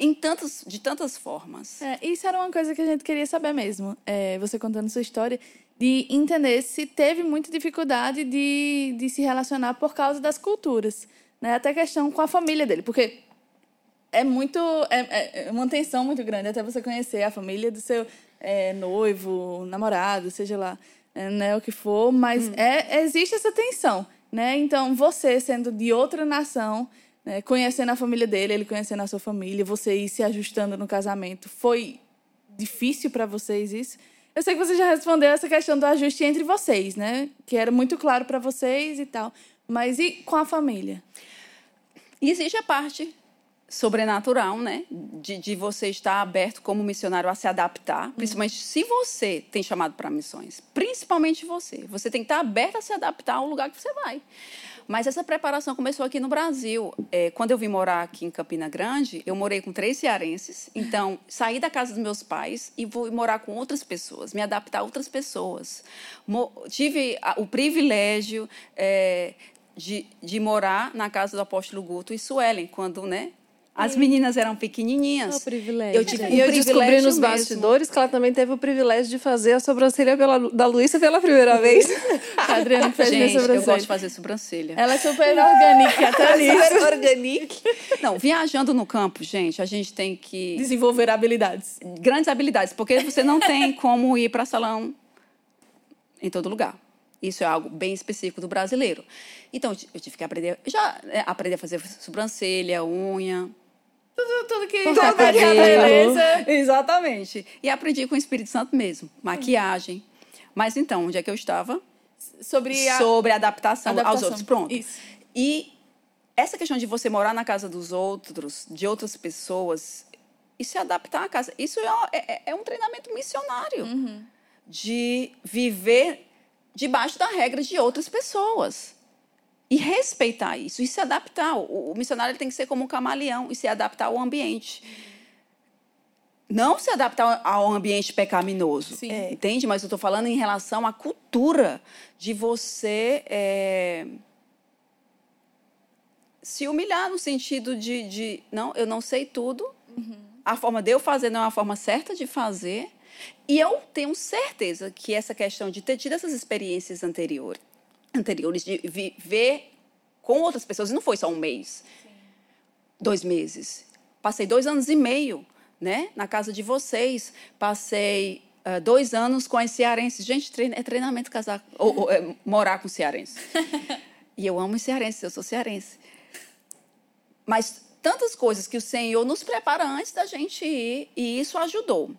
em tantas, de tantas formas.
É, isso era uma coisa que a gente queria saber mesmo. É, você contando sua história, de entender se teve muita dificuldade de, de se relacionar por causa das culturas. Né? Até questão com a família dele, porque é muito. É, é uma tensão muito grande até você conhecer a família do seu é, noivo, namorado, seja lá é, né, o que for, mas é, existe essa tensão. Né? Então, você sendo de outra nação, né? conhecendo a família dele, ele conhecendo a sua família, você ir se ajustando no casamento. Foi difícil para vocês isso? Eu sei que você já respondeu essa questão do ajuste entre vocês, né? Que era muito claro para vocês e tal. Mas e com a família?
Existe a parte sobrenatural, né? De, de você estar aberto como missionário a se adaptar, principalmente se você tem chamado para missões. Principalmente você. Você tem que estar aberto a se adaptar ao lugar que você vai. Mas essa preparação começou aqui no Brasil. É, quando eu vim morar aqui em Campina Grande, eu morei com três cearenses. Então, saí da casa dos meus pais e vou morar com outras pessoas, me adaptar a outras pessoas. Mo tive o privilégio é, de, de morar na casa do apóstolo Guto e Suelen, quando, né? As meninas eram pequenininhas.
Oh, privilégio.
Eu tive
E eu
um
descobri
privilégio
nos
mesmo.
bastidores que ela também teve o privilégio de fazer a sobrancelha pela, da Luísa pela primeira vez. <laughs>
A Adriana fez minha
Gente, eu
sobrancelha.
gosto de fazer sobrancelha.
Ela é super orgânica, até nisso.
Super organique.
Não, viajando no campo, gente, a gente tem que
Desenvolver habilidades.
grandes habilidades, porque você não tem como ir para salão em todo lugar. Isso é algo bem específico do brasileiro. Então, eu tive que aprender, já né, aprender a fazer sobrancelha, unha.
Tudo, tudo que tá
cabelo.
beleza.
Exatamente. E aprendi com o Espírito Santo mesmo, maquiagem. Mas então, onde é que eu estava?
Sobre a
Sobre a adaptação, aos
adaptação.
outros. Pronto.
Isso.
E essa questão de você morar na casa dos outros, de outras pessoas, e se adaptar à casa, isso é, é- é um treinamento missionário. De viver debaixo da regra de outras pessoas. E respeitar isso, e se adaptar. O, missionário tem que ser como um camaleão e se adaptar ao ambiente. Não se adaptar ao ambiente pecaminoso.
Sim.
É, Entende? Mas eu estou falando em relação à cultura de você é, se humilhar no sentido de, de não, eu não sei tudo. A forma de eu fazer não é a forma certa de fazer. E eu tenho certeza que essa questão de ter tido essas experiências anteriores, anteriores de viver com outras pessoas, e não foi só um mês, dois meses. Passei dois anos e meio né, na casa de vocês. Passei ah, dois anos com as cearenses. Gente, é treinamento casar, ou, ou, é, morar com cearense. <laughs> e eu amo os cearenses, eu sou cearense. Mas tantas coisas que o Senhor nos prepara antes da gente ir, e isso ajudou.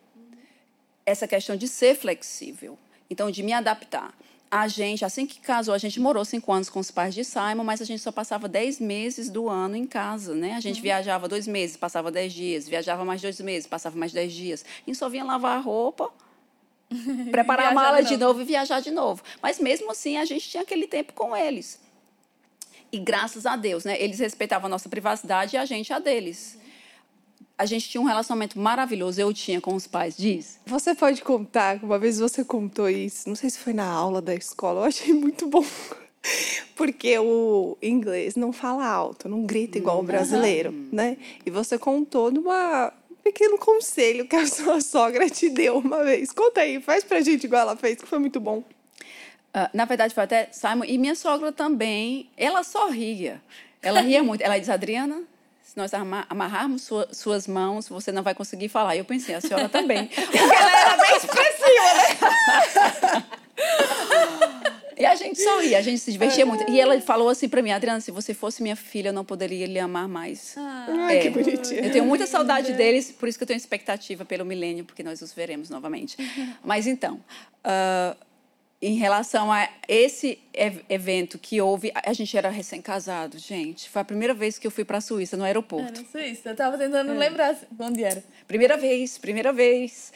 Essa questão de ser flexível, então de me adaptar. A gente, assim que casou, a gente morou cinco anos com os pais de Simon, mas a gente só passava dez meses do ano em casa, né? A gente viajava dois meses, passava dez dias, viajava mais dois meses, passava mais dez dias. E só vinha lavar a roupa, <laughs> preparar a mala
de
de novo e viajar de novo. Mas mesmo assim, a gente tinha aquele tempo com eles. E graças a Deus, né? Eles respeitavam a nossa privacidade e a gente a deles. A gente tinha um relacionamento maravilhoso, eu tinha com os pais, diz.
Você pode contar, uma vez você contou isso, não sei se foi na aula da escola, eu achei muito bom. <laughs> Porque o inglês não fala alto, não grita igual o brasileiro, né? E você contou numa um pequeno conselho que a <laughs> sua sogra te deu uma vez. Conta aí, faz pra gente igual ela fez, que foi muito bom.
Ah, na verdade, foi até Simon. E minha sogra também, ela só ria. Ela ria muito. Ela diz, Adriana, se nós ama- amarrarmos sua- suas mãos, você não vai conseguir falar. E eu pensei, a senhora também. <laughs> Porque ela era bem expressiva, né? E a gente só ria, a gente se divertia muito. E ela falou assim pra mim, Adriana, se você fosse minha filha, eu não poderia lhe amar mais.
Ai,
É.
que bonitinho.
Eu tenho muita saudade deles, por isso que eu tenho expectativa pelo milênio, porque nós os veremos novamente. <laughs> Mas então, ah, em relação a esse ev- evento que houve, a gente era recém-casado, gente. Foi a primeira vez que eu fui para a Suíça, no
É,
aeroporto.
sei isso. Eu tava tentando lembrar onde era.
Primeira vez, primeira vez.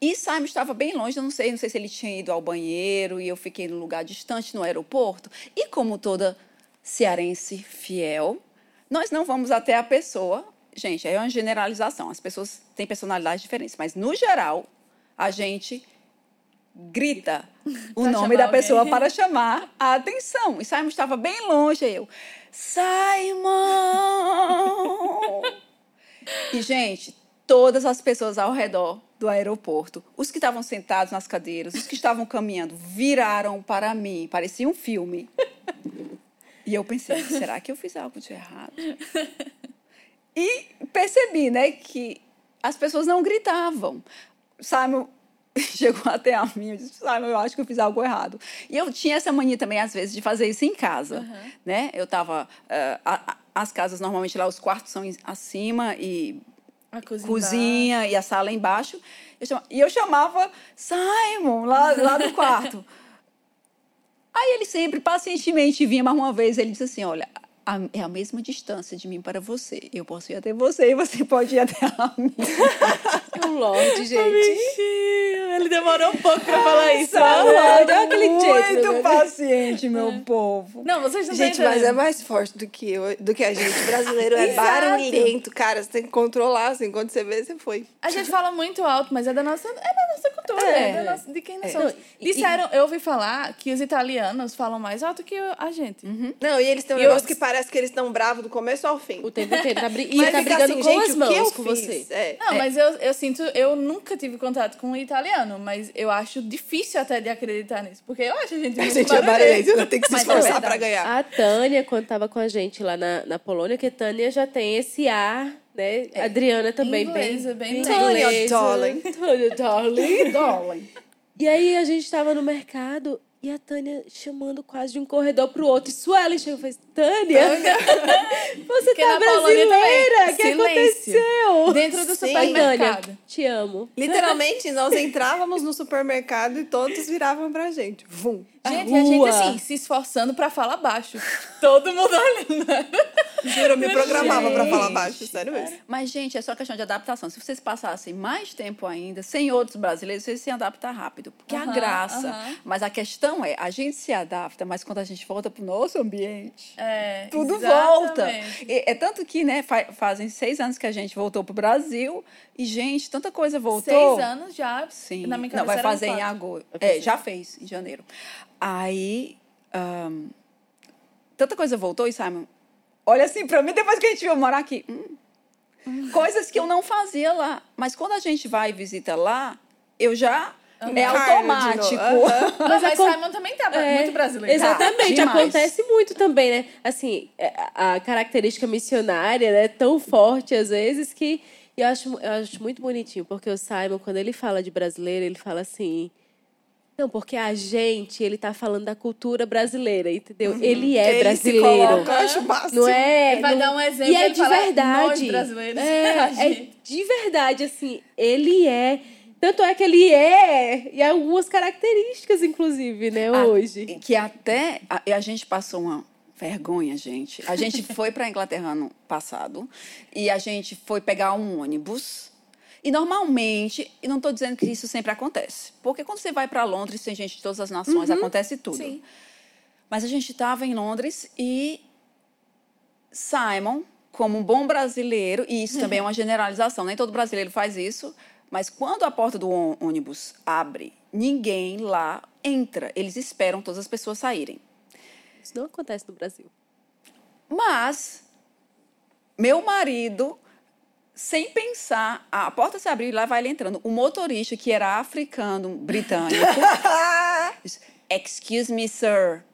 E Simon estava bem longe, eu não sei, não sei se ele tinha ido ao banheiro e eu fiquei num lugar distante no aeroporto. E como toda cearense fiel, nós não vamos até a pessoa. Gente, é uma generalização. As pessoas têm personalidades diferentes, mas no geral, a gente grita <laughs> o nome da pessoa
alguém.
para chamar a atenção. E Simon estava bem longe, eu, Simon! E, gente, todas as pessoas ao redor do aeroporto, os que estavam sentados nas cadeiras, os que estavam caminhando, viraram para mim. Parecia um filme. E eu pensei, será que eu fiz algo de errado? E percebi, né, que as pessoas não gritavam. Simon <laughs> chegou até a mim e disse, Simon, eu acho que eu fiz algo errado. E eu tinha essa mania também, às vezes, de fazer isso em casa, né? Eu tava... eh, a- a- as casas, normalmente, lá, os quartos são acima e
A cozinha.
cozinha e a sala embaixo. Eu chama- e eu chamava Simon lá, lá do quarto. <laughs> Aí ele sempre, pacientemente, vinha mais uma vez. Ele disse assim: Olha, a- é a mesma distância de mim para você. Eu posso ir até você e você <laughs> pode ir até a mim.
Um <laughs> lorde, gente.
Ele demorou um pouco pra falar isso.
Só um lorde, olha aquele jeito.
Muito
né?
paciente, meu povo.
Não, vocês não
Gente, mas é mais forte do que, eu, do que a gente. Brasileiro é <laughs> barulhento, cara. Você tem que controlar, assim. Quando você vê, você foi.
A gente fala muito alto, mas é da nossa, é da nossa cultura,
É.
é, da nossa- de quem nós
É.
somos.
Não, e-
Disseram, eu ouvi falar que os italianos falam mais alto que a gente.
Não, e eles têm um
E eu-
negócio que parece que eles estão bravos do começo ao fim.
O tempo inteiro. Tá bri... E
Mas
tá brigando
assim,
com
gente,
as
o que eu
mãos com
fiz?
você.
É.
Não, mas eu, eu sinto, eu nunca tive contato com o italiano, mas eu acho difícil até de acreditar nisso, porque eu acho a gente
A gente é
barulhento.
ela tem que se
Mas é
esforçar
verdade.
pra ganhar.
A Tânia, quando tava com a gente lá na, na Polônia, que a Tânia já tem esse ar, né? A Adriana também
Inglesa,
bem,
bem
Tânia,
inglesa.
darling. <laughs>
Tânia, darling. <laughs>
Darling.
E aí a gente tava no mercado e a Tânia chamando quase de um corredor pro outro. E Suelen chegou e fez, Tânia, <laughs> você
Porque
tá brasileira? O que aconteceu?
Dentro do
Sim.
supermercado.
Tânia, te amo.
Literalmente, nós entrávamos no supermercado e todos viravam pra gente. Vum.
Gente, e a gente assim, se esforçando pra falar baixo. Todo mundo <laughs> olhando.
Juro, eu me programava pra falar baixo, sério mesmo.
Mas, gente, é só questão de adaptação. Se vocês passassem mais tempo ainda sem outros brasileiros, vocês se adaptar rápido. Porque a
Aham,
graça.
aham.
Mas a questão é, a gente se adapta, mas quando a gente volta pro nosso ambiente,
É,
tudo volta.
exatamente.
E É tanto que, né, fa- fazem seis anos que a gente voltou pro Brasil e, gente, tanta coisa voltou.
Seis anos já.
Sim.
Na minha
Não, vai fazer em agosto. É, já fez, em janeiro. Aí, ahn, tanta coisa voltou e Simon, olha assim pra mim, depois que a gente veio morar aqui, hum, coisas que eu não fazia lá. Mas quando a gente vai e visita lá, eu já... É automático.
Aham.
Mas,
a
mas
con-
Simon também tá
É,
muito brasileiro.
Exatamente,
demais.
acontece muito também, né? Assim, é, a característica missionária é tão forte às vezes que e eu acho, eu acho muito bonitinho, porque o Simon, quando ele fala de brasileiro, ele fala assim. Não, porque a gente, ele tá falando da cultura brasileira, entendeu? Ele é
Ele se
brasileiro.
coloca, eu acho máximo.
Não é?
Ele vai
não-
dar um exemplo,
E é de
fala,
verdade.
"Nós brasileiros".
É, <laughs>
A
é de verdade, assim. Ele é. Tanto é que ele é. E algumas características, inclusive, né,
Ah,
hoje.
Que até a, a gente passou uma vergonha, gente. A gente <laughs> foi para a Inglaterra ano passado e a gente foi pegar um ônibus. E normalmente, e não estou dizendo que isso sempre acontece, porque quando você vai para Londres, tem gente de todas as nações, acontece tudo.
Sim.
Mas a gente estava em Londres e Simon, como um bom brasileiro, e isso também é uma <laughs> generalização, nem todo brasileiro faz isso, mas quando a porta do ônibus abre, ninguém lá entra. Eles esperam todas as pessoas saírem.
Isso não acontece no Brasil.
Mas meu marido, sem pensar, a porta se abriu e lá vai ele entrando. O motorista, que era africano, britânico, <laughs> disse, Excuse me, sir.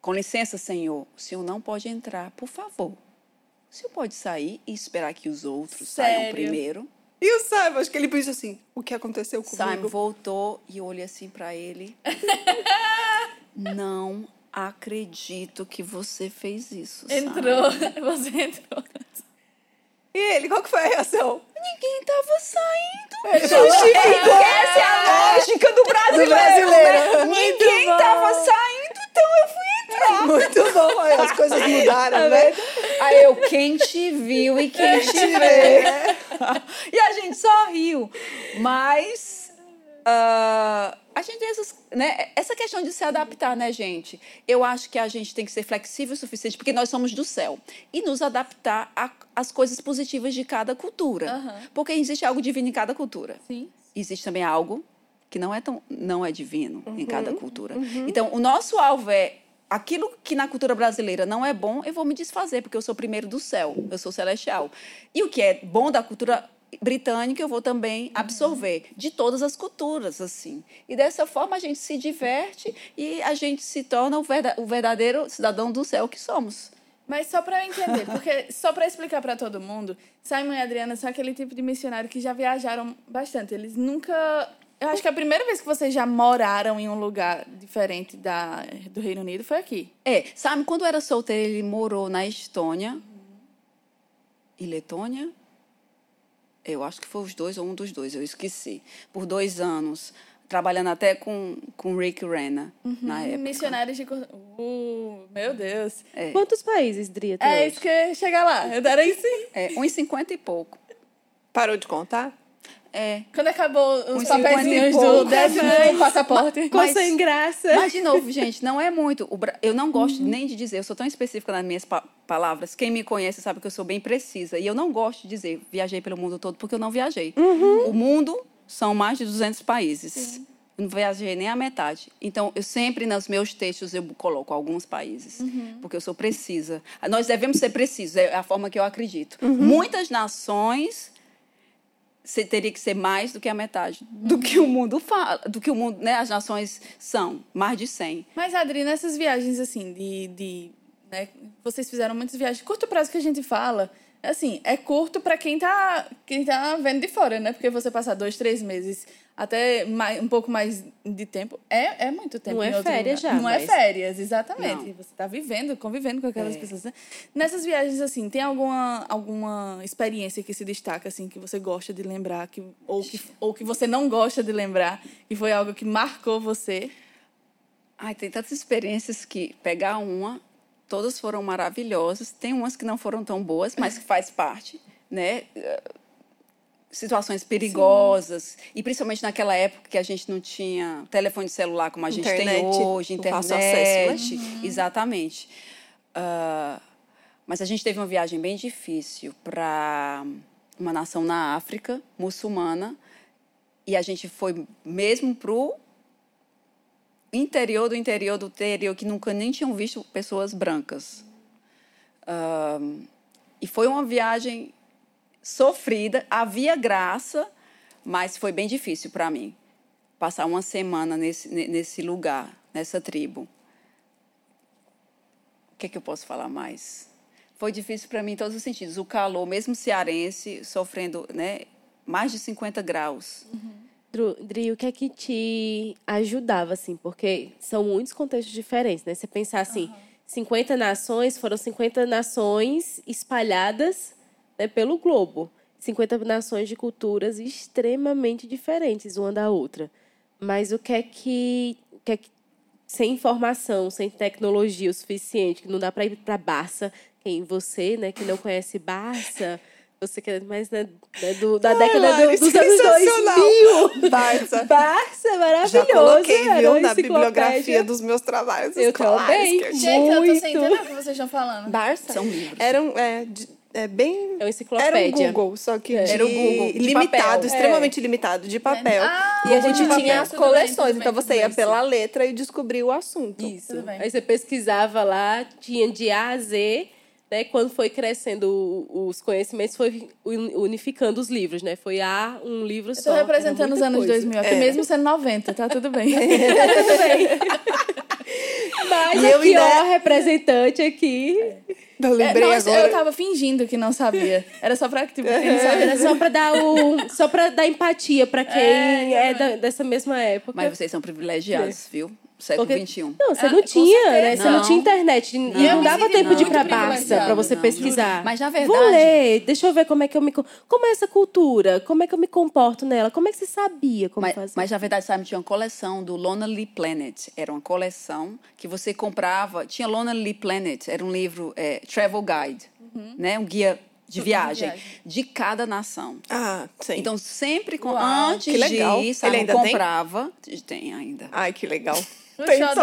Com licença, senhor. O senhor não pode entrar, por favor. O senhor pode sair e esperar que os outros saiam
Sério?
primeiro.
E o Simon, acho que ele pensa assim, o que aconteceu comigo?
Simon voltou e olhei assim pra ele. <laughs> não acredito que você fez isso. Simon."
Entrou. <laughs> Você entrou.
E ele, qual que foi a reação?
Ninguém tava saindo.
Ele falou,
Essa é a lógica do brasileiro.
brasileiro.
né?
Muito
Ninguém
bom.
tava saindo, então eu fui entrar.
Muito bom, aí as coisas mudaram, né?
Aí eu, quem te viu e quem te vê. <laughs> e a gente só riu. Mas ah, a gente tem essas, né, essa questão de se adaptar, né, gente? Eu acho que a gente tem que ser flexível o suficiente, porque nós somos do céu. E nos adaptar às coisas positivas de cada cultura.
Aham.
Porque existe algo divino em cada cultura
Sim.
existe também algo que não é tão não é divino em cada cultura. Então, o nosso alvo é aquilo que na cultura brasileira não é bom, eu vou me desfazer porque eu sou primeiro do céu, eu sou celestial. E o que é bom da cultura britânica eu vou também absorver de todas as culturas assim. E dessa forma a gente se diverte e a gente se torna o verda- o verdadeiro cidadão do céu que somos.
Mas só eu entender, porque <laughs> só pra explicar pra todo mundo, Simon e Adriana são aquele tipo de missionário que já viajaram bastante. Eles nunca Eu acho que a primeira vez que vocês já moraram em um lugar diferente da, do Reino Unido foi aqui.
É, sabe, quando eu era solteira, ele morou na Estônia e Letônia. Eu acho que foi os dois ou um dos dois, eu esqueci. Por dois anos, trabalhando até com, com Rick Renner na época.
Missionários de... cor- Uh, meu Deus.
É.
Quantos países, Dria, tem
É
hoje?
isso que eu ia chegar lá. Eu era isso.
É, uns 50 e pouco.
Parou de contar?
É.
Quando acabou os
Uns
papezinhos
50 e
do décimo <laughs> passaporte.
Ficou
Mas-
sem graça.
Mas, de novo, gente, não é muito. Eu não gosto nem de dizer, eu sou tão específica nas minhas pa- palavras. Quem me conhece sabe que eu sou bem precisa. E eu não gosto de dizer viajei pelo mundo todo, porque eu não viajei. O mundo são mais de 200 países. Eu não viajei nem a metade. Então, eu sempre, nos meus textos, eu coloco alguns países, porque eu sou precisa. Nós devemos ser precisos, é a forma que eu acredito. Muitas nações teria que ser mais do que a metade do que o mundo fala, do que o mundo, né, as nações são, mais de 100.
Mas, Adri, nessas viagens, assim, de... de né, vocês fizeram muitas viagens. Curto prazo que a gente fala, assim, é curto para quem tá, quem tá vendo de fora, né? Porque você passar dois, três meses, até mais, um pouco mais de tempo, é, é muito tempo.
Não é férias
lugar.
já,
Não é
mas-
férias, exatamente.
Não.
Você tá vivendo, convivendo com aquelas
É.
pessoas. Né? Nessas viagens, assim, tem alguma, alguma experiência que se destaca, assim, que você gosta de lembrar, que, ou, que, ou que você não gosta de lembrar, que foi algo que marcou você?
Ai, tem tantas experiências que pegar uma, todas foram maravilhosas. Tem umas que não foram tão boas, mas que faz parte, né? Situações perigosas e principalmente naquela época que a gente não tinha telefone celular como a gente tem
Internet,
hoje,
o fácil acesso,
internet, exatamente. Ah, mas a gente teve uma viagem bem difícil para uma nação na África muçulmana e a gente foi mesmo pro interior do interior do interior que nunca nem tinham visto pessoas brancas. E foi uma viagem sofrida, havia graça, mas foi bem difícil para mim passar uma semana nesse, ne- nesse lugar, nessa tribo. O que, é que eu posso falar mais? Foi difícil para mim em todos os sentidos. O calor, mesmo cearense, sofrendo né, mais de 50 graus.
Dru- Dri, o que é que te ajudava, assim? Porque são muitos contextos diferentes, né? Você pensar assim, 50 nações, foram 50 nações espalhadas né, pelo globo. 50 nações de culturas extremamente diferentes uma da outra. Mas o que é que, o que, é que sem informação, sem tecnologia o suficiente, que não dá para ir para Barça, quem você, né, que não conhece Barça, você que é mais né, né, do, da década do-
Lari,
dos anos
sensacional.
2000.
Barça.
Barça, é maravilhoso.
Já coloquei, viu, na bibliografia dos meus trabalhos
Eu
escolares.
também.
que eu
Gente, eu tô sem entender o que vocês estão falando.
Barça?
São livros.
Era um, é, de- é bem...
É uma enciclopédia.
Era um Google, só que de-
Era o Google, de
limitado,
papel.
extremamente limitado, de papel.
Ah,
e a gente tinha as
bem,
coleções, então
bem,
você
tudo
ia pela letra e descobria o assunto.
Isso. Aí você pesquisava lá, tinha de A a Z, né? Quando foi crescendo os conhecimentos, foi uni- unificando os livros, né? Foi A, um livro
Eu
só. Era
representando os anos
coisa.
2000, aqui
É.
mesmo sendo 90, tá tudo <laughs> bem.
Mas
E eu
aqui,
ainda-
ó, representante aqui.
Eu
É,
lembrei
não, eu-
agora.
eu tava fingindo que não sabia. Era só pra, tipo, quem não sabe.
Era só pra dar o. Só pra dar empatia pra quem é, da- dessa mesma época.
Mas vocês são privilegiados, viu? Século
Porque-
XXI.
Não, você
Ah,
não tinha,
certeza.
né? Você não
Não.
tinha internet. E
Não.
não
Eu me
dava tempo de ir pra Barça pra você
não.
pesquisar.
Mas, na
Vou
verdade-
ler, deixa eu ver como é que eu me. co- Como é essa cultura? Como é que eu me comporto nela? Como é que você sabia como
Mas,
fazer?
mas, na verdade, sabe, tinha uma coleção do Lonely Planet. Era uma coleção que você comprava. Tinha Lonely Planet, era um livro, é, travel guide, né? um guia de viagem,
viagem.
de cada nação.
Ah, sim.
Então, sempre, com,
Uau,
antes
que legal.
de ir,
Ele
sabe,
ainda tem?
comprava. Tem ainda.
Ai, que legal. Tem todos.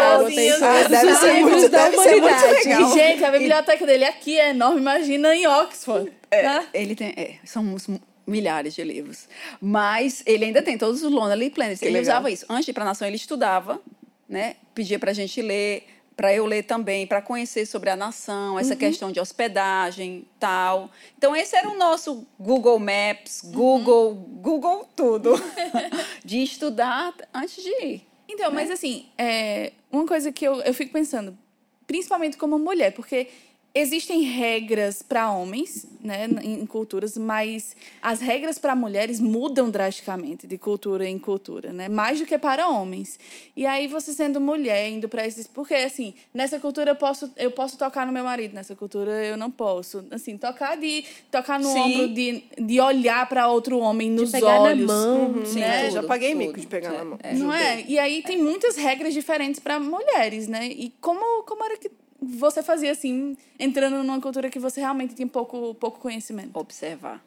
Ah, deve ser
livros
muito,
da
deve ser muito legal.
Gente, a biblioteca dele aqui é enorme, imagina em Oxford. tá?
Ele tem, é, são uns milhares de livros. Mas ele ainda tem todos os Lonely Planets.
Que
ele
legal.
usava isso. Antes de ir para a nação, ele estudava, né? Pedia para a gente ler, para eu ler também, para conhecer sobre a nação,
Uhum.
essa questão de hospedagem, tal. Então esse era o nosso Google Maps,
Uhum.
Google, Google tudo, <laughs> de estudar antes de ir.
Então, mas assim, é, uma coisa que eu, eu fico pensando, principalmente como mulher, porque existem regras para homens, né, em culturas, mas as regras para mulheres mudam drasticamente de cultura em cultura, né? Mais do que para homens. E aí você sendo mulher indo para esses, porque assim, nessa cultura eu posso eu posso tocar no meu marido, nessa cultura eu não posso. Assim, tocar de tocar no
Sim.
ombro de, de olhar para outro homem nos
pegar na
olhos.
mão.
Uhum,
Sim,
né?
tudo,
já paguei
tudo.
mico de pegar na mão.
Não é? E aí tem muitas regras diferentes para mulheres, né? E como, como era que você fazia assim, entrando numa cultura que você realmente tinha pouco, pouco conhecimento?
Observar.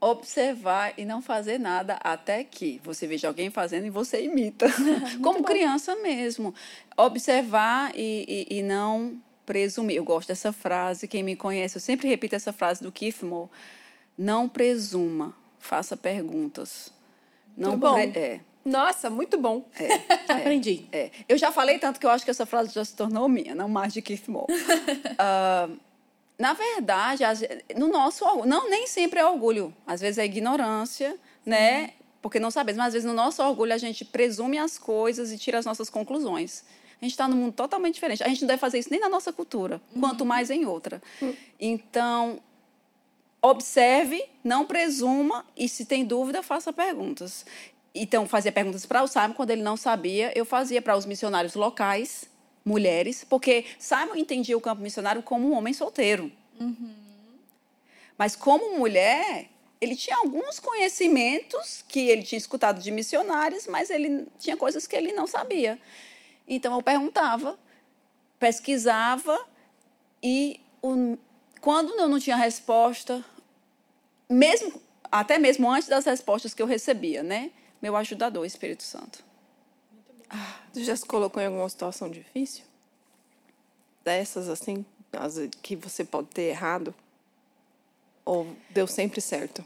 Observar e não fazer nada até que você veja alguém fazendo e você imita. <laughs> <laughs> Como criança mesmo. Observar e, e, e não presumir. Eu gosto dessa frase. Quem me conhece, eu sempre repito essa frase do Keith Moore. Não presuma, faça perguntas. Não
Muito bom.
é.
Nossa, muito bom. <laughs>
Aprendi.
É. Eu já falei tanto que eu acho que essa frase já se tornou minha, não mais de Keith Moore. <laughs> Ah, na verdade, no nosso orgulho, não nem sempre é orgulho, às vezes é ignorância, né? Porque não sabemos, mas às vezes no nosso orgulho a gente presume as coisas e tira as nossas conclusões. A gente está num mundo totalmente diferente. A gente não deve fazer isso nem na nossa cultura, quanto mais em outra. Então, observe, não presuma e se tem dúvida, faça perguntas. Então, fazia perguntas para o Simon quando ele não sabia, eu fazia para os missionários locais, mulheres, porque Simon entendia o campo missionário como um homem solteiro. Mas como mulher, ele tinha alguns conhecimentos que ele tinha escutado de missionários, mas ele tinha coisas que ele não sabia. Então eu perguntava, pesquisava e o- quando eu não tinha resposta, mesmo até mesmo antes das respostas que eu recebia, né? Meu ajudador, Espírito Santo.
Você já se colocou em alguma situação difícil? Dessas, assim, as que você pode ter errado? Ou deu sempre certo?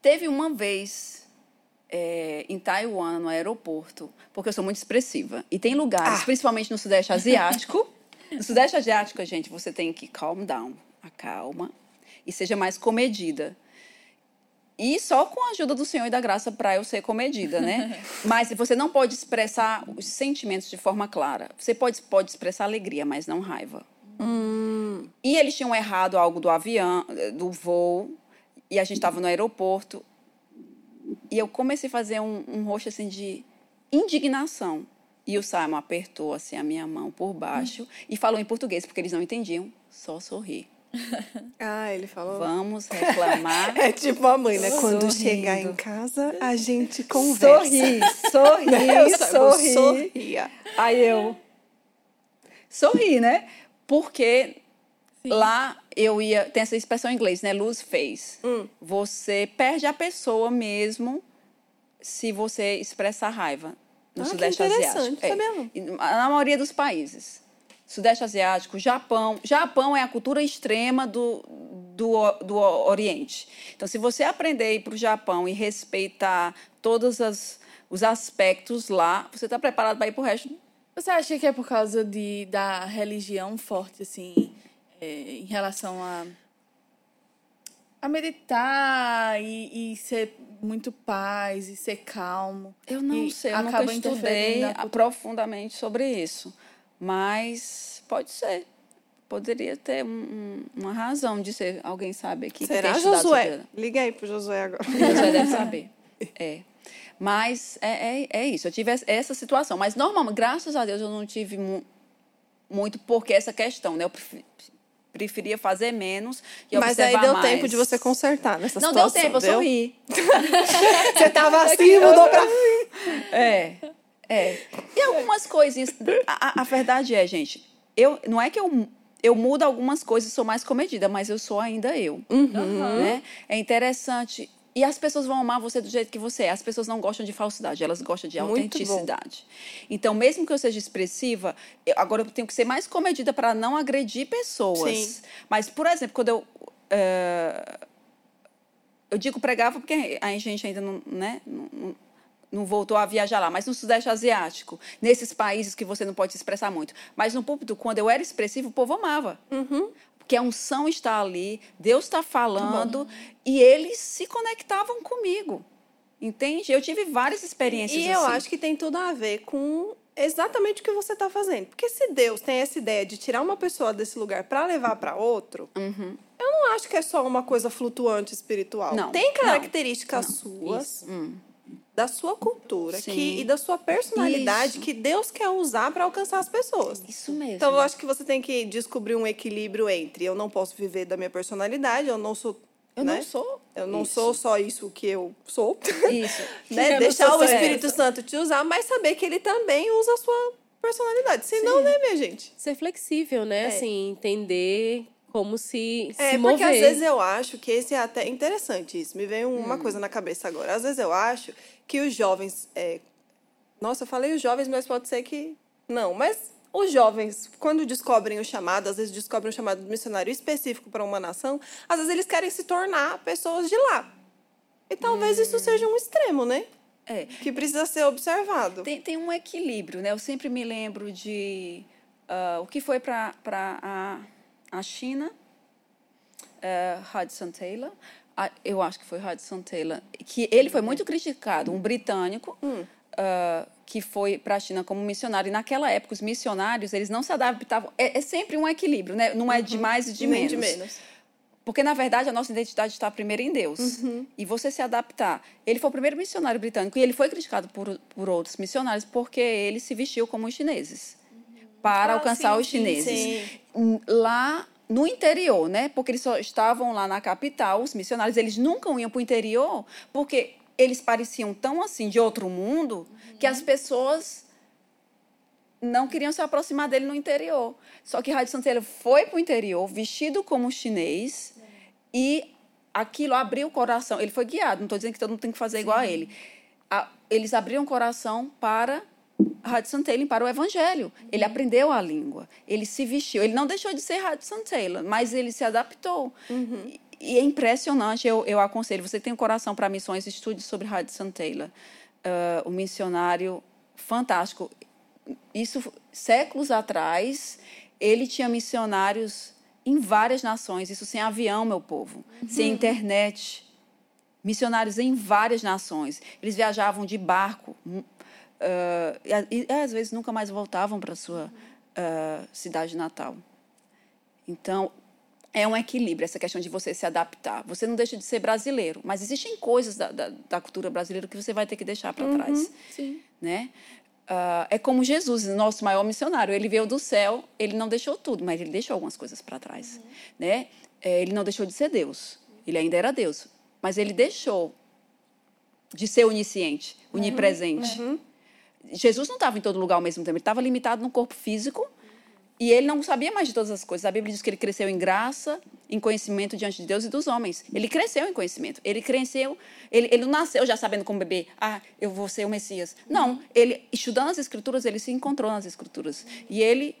Teve uma vez é, em Taiwan, no aeroporto, porque eu sou muito expressiva. E tem lugares,
Ah.
principalmente no Sudeste Asiático. <laughs> no Sudeste Asiático, gente, você tem que calm down, acalma, e seja mais comedida. E só com a ajuda do Senhor e da graça para eu ser comedida, né? <laughs> Mas você não pode expressar os sentimentos de forma clara. Você pode, pode expressar alegria, mas não raiva. E eles tinham errado algo do avião, do voo, e a gente estava no aeroporto. E eu comecei a fazer um, um rosto assim de indignação. E o Simon apertou assim a minha mão por baixo e falou em português, porque eles não entendiam. Só sorri. <laughs>
Ah, ele falou.
Vamos <laughs> reclamar.
É tipo a mãe, né? Quando
Sorrindo.
chegar em casa, a gente <laughs> conversa.
sorri,
Eu sorri. sorria.
Aí eu sorri, né? Porque lá eu ia. Tem essa expressão em inglês, né? Lose face.
Hum.
Você perde a pessoa mesmo se você expressa raiva no
Ah, que
Sudeste
interessante,
Asiático. É.
sabia não.
E Na maioria dos países. Sudeste Asiático, Japão. Japão é a cultura extrema do, do, do Oriente. Então, se você aprender a ir para o Japão e respeitar todos as, os aspectos lá, você está preparado para ir para o resto
Você acha que é por causa de, da religião forte, assim, é, em relação a, a meditar e, e ser muito paz e ser calmo?
Eu não sei, eu nunca estudei profundamente sobre isso. Mas pode ser. Poderia ter um- um- uma razão de ser. Alguém sabe aqui. que
Será,
estudado
Josué?
sobre-
Liga aí pro Josué agora. <laughs>
Josué deve saber. É. Mas é, é, é isso. Eu tive essa- situação. Mas, normalmente, graças a Deus, eu não tive mu- muito porque essa questão, né? Eu prefe- preferia fazer menos e
Mas aí deu
mais.
tempo de você consertar nessa
Não deu
situação.
tempo, eu sorri. <laughs>
Você tava assim, mudou pra. <laughs>
É, é. E algumas coisinhas. A, a- verdade é, gente, eu, não é que eu, eu mudo algumas coisas e sou mais comedida, mas eu sou ainda eu. Né? É interessante. E as pessoas vão amar você do jeito que você é. As pessoas não gostam de falsidade, elas gostam de autenticidade. Então, mesmo que eu seja expressiva, eu- agora eu tenho que ser mais comedida para não agredir pessoas.
Sim.
Mas, por exemplo, quando eu. eh, eu digo pregava porque a gente ainda não, né, não, não- voltou a viajar lá, mas no Sudeste Asiático, nesses países que você não pode se expressar muito. Mas no púlpito, quando eu era expressiva, o povo amava. Porque a unção está ali, Deus está falando, e eles se conectavam comigo. Entende? Eu tive várias experiências
E eu
assim.
acho que tem tudo a ver com exatamente o que você está fazendo. Porque se Deus tem essa ideia de tirar uma pessoa desse lugar para levar para outro,
Uhum.
eu não acho que é só uma coisa flutuante espiritual.
Não,
Tem
não,
características suas, da sua cultura
Sim.
que, e da sua personalidade
Isso.
que Deus quer usar para alcançar as pessoas.
Isso mesmo.
Então, eu acho que você tem que descobrir um equilíbrio entre eu não posso viver da minha personalidade, eu não sou.
Eu
né?
não sou.
Eu não
isso.
sou só isso que eu sou.
Isso. <laughs>
né? Deixar o Espírito
essa.
Santo te usar, mas saber que ele também usa a sua personalidade. Senão, né, minha gente?
Ser flexível, né?
É.
Assim, entender como se,
É,
se
porque
mover.
às vezes eu acho que esse é até interessante isso. Me veio uma
Hum.
coisa na cabeça agora. Às vezes eu acho que os jovens. é, Nossa, eu falei os jovens, mas pode ser que. Não, mas os jovens, quando descobrem o chamado, às vezes descobrem um chamado missionário específico para uma nação, às vezes eles querem se tornar pessoas de lá. E talvez isso seja um extremo, né?
É.
Que precisa ser observado.
Tem, tem um equilíbrio, né? Eu sempre me lembro de ah, o que foi para a, a China, eh, Hudson Taylor. Ah, eu acho que foi Hudson Taylor. Que ele foi muito criticado, um britânico. ah, que foi para a China como missionário. E naquela época, os missionários, eles não se adaptavam. É, é sempre um equilíbrio, né? Não é de mais e de menos.
de menos.
Porque, na verdade, a nossa identidade está primeiro em Deus. E você se adaptar. Ele foi o primeiro missionário britânico e ele foi criticado por, por outros missionários porque ele se vestiu como os chineses para
Ah,
alcançar
sim,
os
sim,
chineses.
sim.
Hum, Lá no interior, né? Porque eles só estavam lá na capital, os missionários, eles nunca iam para o interior porque eles pareciam tão assim de outro mundo que as pessoas não queriam se aproximar dele no interior. Só que Hudson Taylor foi para o interior, vestido como chinês, e aquilo abriu o coração. Ele foi guiado, não estou dizendo que todo mundo tem que fazer igual a ele. A- eles abriram o coração para Hudson Taylor, para o evangelho. Ele aprendeu a língua, ele se vestiu. Ele não deixou de ser Hudson Taylor, mas ele se adaptou. E, e é impressionante, eu, eu aconselho, você tem um coração para missões, estude sobre Hudson Taylor, ah, um missionário fantástico isso séculos atrás, ele tinha missionários em várias nações, isso sem avião, meu povo, sem internet. Missionários em várias nações. Eles viajavam de barco ah, e, e, às vezes nunca mais voltavam para sua ah, cidade natal. Então, é um equilíbrio essa questão de você se adaptar. Você não deixa de ser brasileiro, mas existem coisas da, da, da cultura brasileira que você vai ter que deixar para trás.
Sim.
Né? Ah, é como Jesus, nosso maior missionário. Ele veio do céu, ele não deixou tudo, mas ele deixou algumas coisas para trás. Né? É, ele não deixou de ser Deus, ele ainda era Deus, mas ele deixou de ser onisciente, onipresente. Jesus não estava em todo lugar ao mesmo tempo, ele estava limitado no corpo físico e ele não sabia mais de todas as coisas. A Bíblia diz que ele cresceu em graça, em conhecimento diante de Deus e dos homens. Ele cresceu em conhecimento. Ele cresceu, ele, ele nasceu já sabendo como beber. Ah, eu vou ser o Messias. Não, ele estudando as Escrituras, ele se encontrou nas Escrituras e ele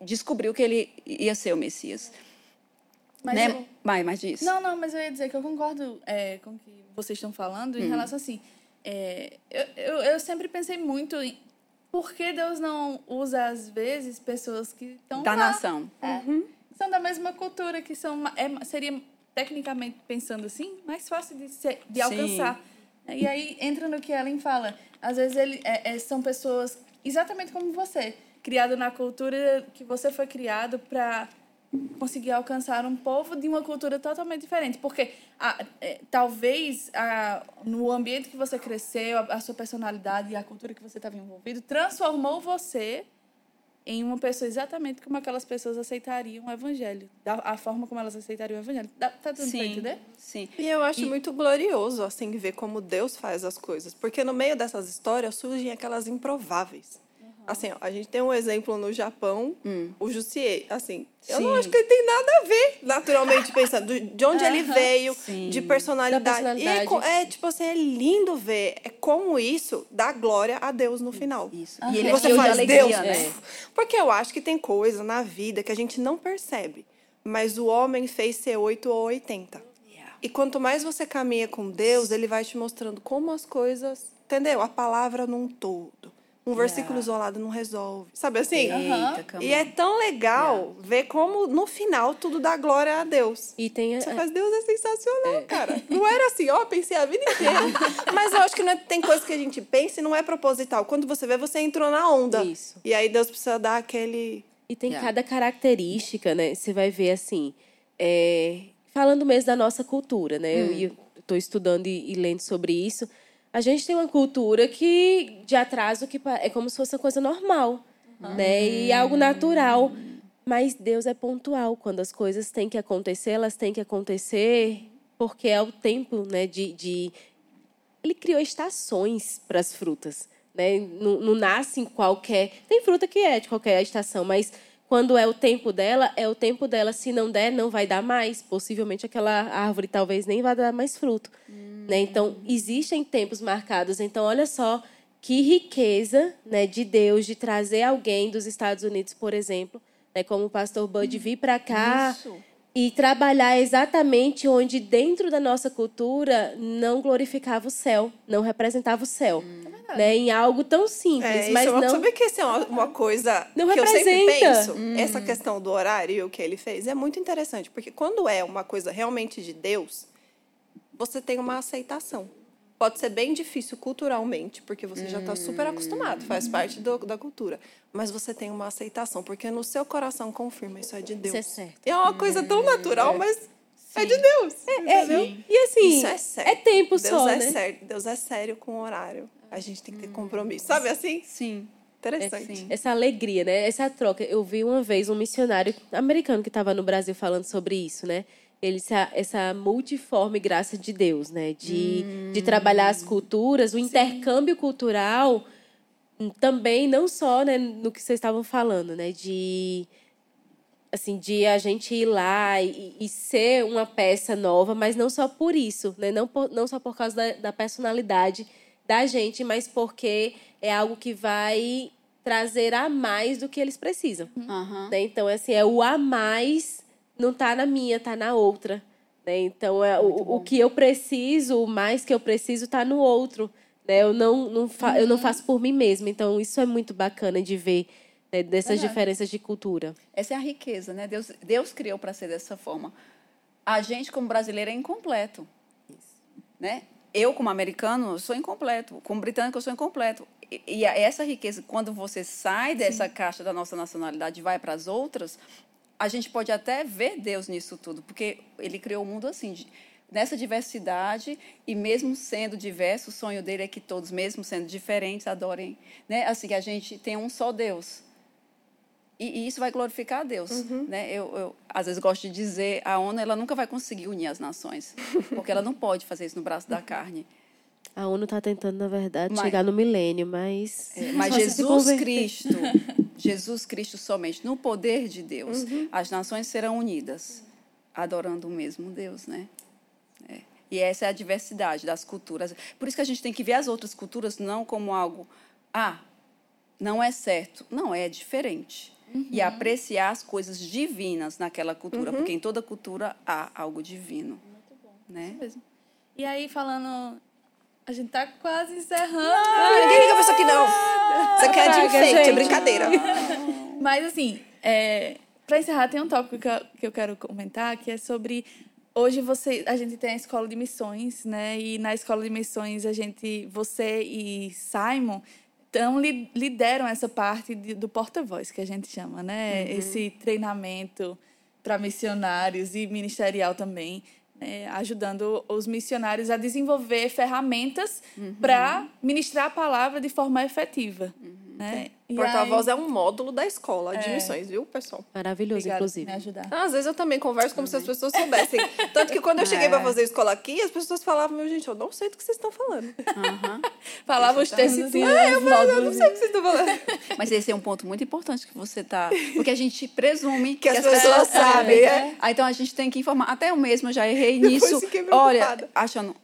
descobriu que ele ia ser o Messias.
Mas
né?
eu-
mas diz.
Não, não, mas eu ia dizer que eu concordo é, com o que vocês estão falando em relação assim. É, eu, eu, eu sempre pensei muito em por que Deus não usa, às vezes, pessoas que estão
da
lá,
nação.
é, são da mesma cultura, que são, é, seria, tecnicamente pensando assim, mais fácil de, ser, de
Sim.
alcançar. E aí entra no que Ellen fala. Às vezes ele, é, é, são pessoas exatamente como você, criado na cultura que você foi criado para conseguir alcançar um povo de uma cultura totalmente diferente. Porque a, é, talvez a, no ambiente que você cresceu, a, a sua personalidade e a cultura que você estava envolvido transformou você em uma pessoa exatamente como aquelas pessoas aceitariam o evangelho. Da, a forma como elas aceitariam o evangelho. Dá, tá dando pra
Sim,
entender?
sim.
E eu acho
E-
muito glorioso, assim, ver como Deus faz as coisas. Porque no meio dessas histórias surgem aquelas improváveis. Assim, ó, a gente tem um exemplo no Japão, o Jussier. Assim, eu não
Hum.
Acho que ele tem nada a ver, naturalmente <laughs> pensando, do- de onde ele veio,
Sim.
de personalidade.
Da
E é,
personalidade.
é, tipo assim, é lindo ver é como isso dá glória a Deus no final.
Isso. E ele
E
é
você
cheio de
faz
alegria,
Deus,
né?
Porque eu acho que tem coisa na vida que a gente não percebe, mas o homem fez ser 8 ou 80.
Yeah.
E quanto mais você caminha com Deus, ele vai te mostrando como as coisas, entendeu? A palavra num todo. Um versículo isolado não resolve. Sabe assim?
Eita,
E é tão legal ver como no final tudo dá glória a Deus.
E tem.
Você
a-
faz, Deus é sensacional, cara. Não era assim, ó, pensei a vida inteira. <laughs> Mas eu acho que não é- tem coisa que a gente pensa e não é proposital. Quando você vê, você entrou na onda.
Isso.
E aí Deus precisa dar aquele.
E tem
Yeah.
cada característica, né? Você vai ver assim. é, Falando mesmo da nossa cultura, né?
Hum.
Eu estou estudando e, e lendo sobre isso. A gente tem uma cultura que de atraso que é como se fosse uma coisa normal, né? E algo natural. Mas Deus é pontual. Quando as coisas têm que acontecer, elas têm que acontecer porque é o tempo, né? De, de... Ele criou estações para as frutas, né? Não, não nasce em qualquer. Tem fruta que é de qualquer estação, mas quando é o tempo dela, é o tempo dela. Se não der, não vai dar mais. Possivelmente aquela árvore talvez nem vá dar mais fruto, né? Então existem tempos marcados. Então olha só que riqueza, né, de Deus de trazer alguém dos Estados Unidos, por exemplo, né, como o pastor Bud vir para cá e trabalhar exatamente onde dentro da nossa cultura não glorificava o céu, não representava o céu, né, em algo tão simples,
É, isso
mas
é uma,
não
Sabe que isso é uma, uma coisa
Não
que eu sempre
representa.
penso? Essa questão do horário e o que ele fez é muito interessante. Porque quando é uma coisa realmente de Deus, você tem uma aceitação. Pode ser bem difícil culturalmente, porque você já está super acostumado, faz parte do- da cultura. Mas você tem uma aceitação, porque no seu coração confirma isso é de Deus.
é certo.
É uma coisa tão natural, mas é de Deus. entendeu?
E assim,
Isso é sério.
é tempo
Deus
só,
é
né?
sério. Deus é sério com o horário. A gente tem que ter compromisso. Sabe assim?
Sim.
Interessante.
sim.
Essa alegria, né? Essa troca. Eu vi uma vez um missionário americano que estava no Brasil falando sobre isso, né? Ele, essa, essa multiforme graça de Deus, né? De, de trabalhar as culturas, o intercâmbio cultural hum, também, não só né, no que vocês estavam falando, né? De assim, de a gente ir lá e, e ser uma peça nova, mas não só por isso, né? Não, por- não só por causa da, da personalidade da gente, mas porque é algo que vai trazer a mais do que eles precisam.
Aham.
né? Então, assim, é o a mais não tá na minha, tá na outra. Né? Então, é, o, o que eu preciso, o mais que eu preciso, tá no outro. Né? Eu, não, não fa eu não faço por mim mesma. Então, isso é muito bacana de ver né? dessas diferenças de cultura.
Essa é a riqueza, né? Deus, Deus criou para ser dessa forma. A gente, como brasileiro, é incompleto. Né? Eu, como americano, sou incompleto. Como britânico, eu sou incompleto. E, e essa riqueza, quando você sai dessa caixa da nossa nacionalidade e vai para as outras, a gente pode até ver Deus nisso tudo, porque ele criou o mundo assim, de- nessa diversidade, e mesmo sendo diverso, o sonho dele é que todos, mesmo sendo diferentes, adorem. Né? Assim, que a gente tem um só Deus. E, e isso vai glorificar a Deus, né? Eu, eu às vezes gosto de dizer, a ONU ela nunca vai conseguir unir as nações, <laughs> porque ela não pode fazer isso no braço da carne.
A ONU está tentando, na verdade,
Mas-
chegar no milênio, mas.
É, Mas Jesus. Cristo, <laughs> Jesus Cristo somente, no poder de Deus, as nações serão unidas, adorando o mesmo Deus, né? E essa é a diversidade das culturas. Por isso que a gente tem que ver as outras culturas não como algo, ah, não é certo. Não, é diferente. E apreciar as coisas divinas naquela cultura, porque em toda cultura há algo divino. Né?
mesmo. E aí, falando. A gente tá quase encerrando.
Ninguém liga pra isso aqui, não. Isso aqui é de enfeite, é brincadeira.
Mas, assim, é, para encerrar, tem um tópico que eu, que eu quero comentar, que é sobre. Hoje você, a gente tem a escola de missões, né? E na escola de missões, a gente, você e Simon, então, li- lideram essa parte de- do porta-voz, que a gente chama, né? Esse treinamento para missionários e ministerial também, né? ajudando os missionários a desenvolver ferramentas para ministrar a palavra de forma efetiva. Né?
Porta-voz
aí-
é um módulo da escola de missões, viu, pessoal?
Maravilhoso,
Obrigada
inclusive.
me ajudar.
Ah, Às vezes eu também converso como se as pessoas soubessem. <laughs> Tanto que quando eu cheguei
É.
pra fazer escola aqui, as pessoas falavam, meu gente, eu não sei do que vocês estão falando. <laughs>
Falava os termos assim,
É, eu eu não sei o que vocês estão falando. <laughs>
Mas esse é um ponto muito importante que você está. Porque a gente presume
Que as pessoas sabem, é.
Ah, então a gente tem que informar. Até eu mesma já errei
Depois
nisso. Olha, achando.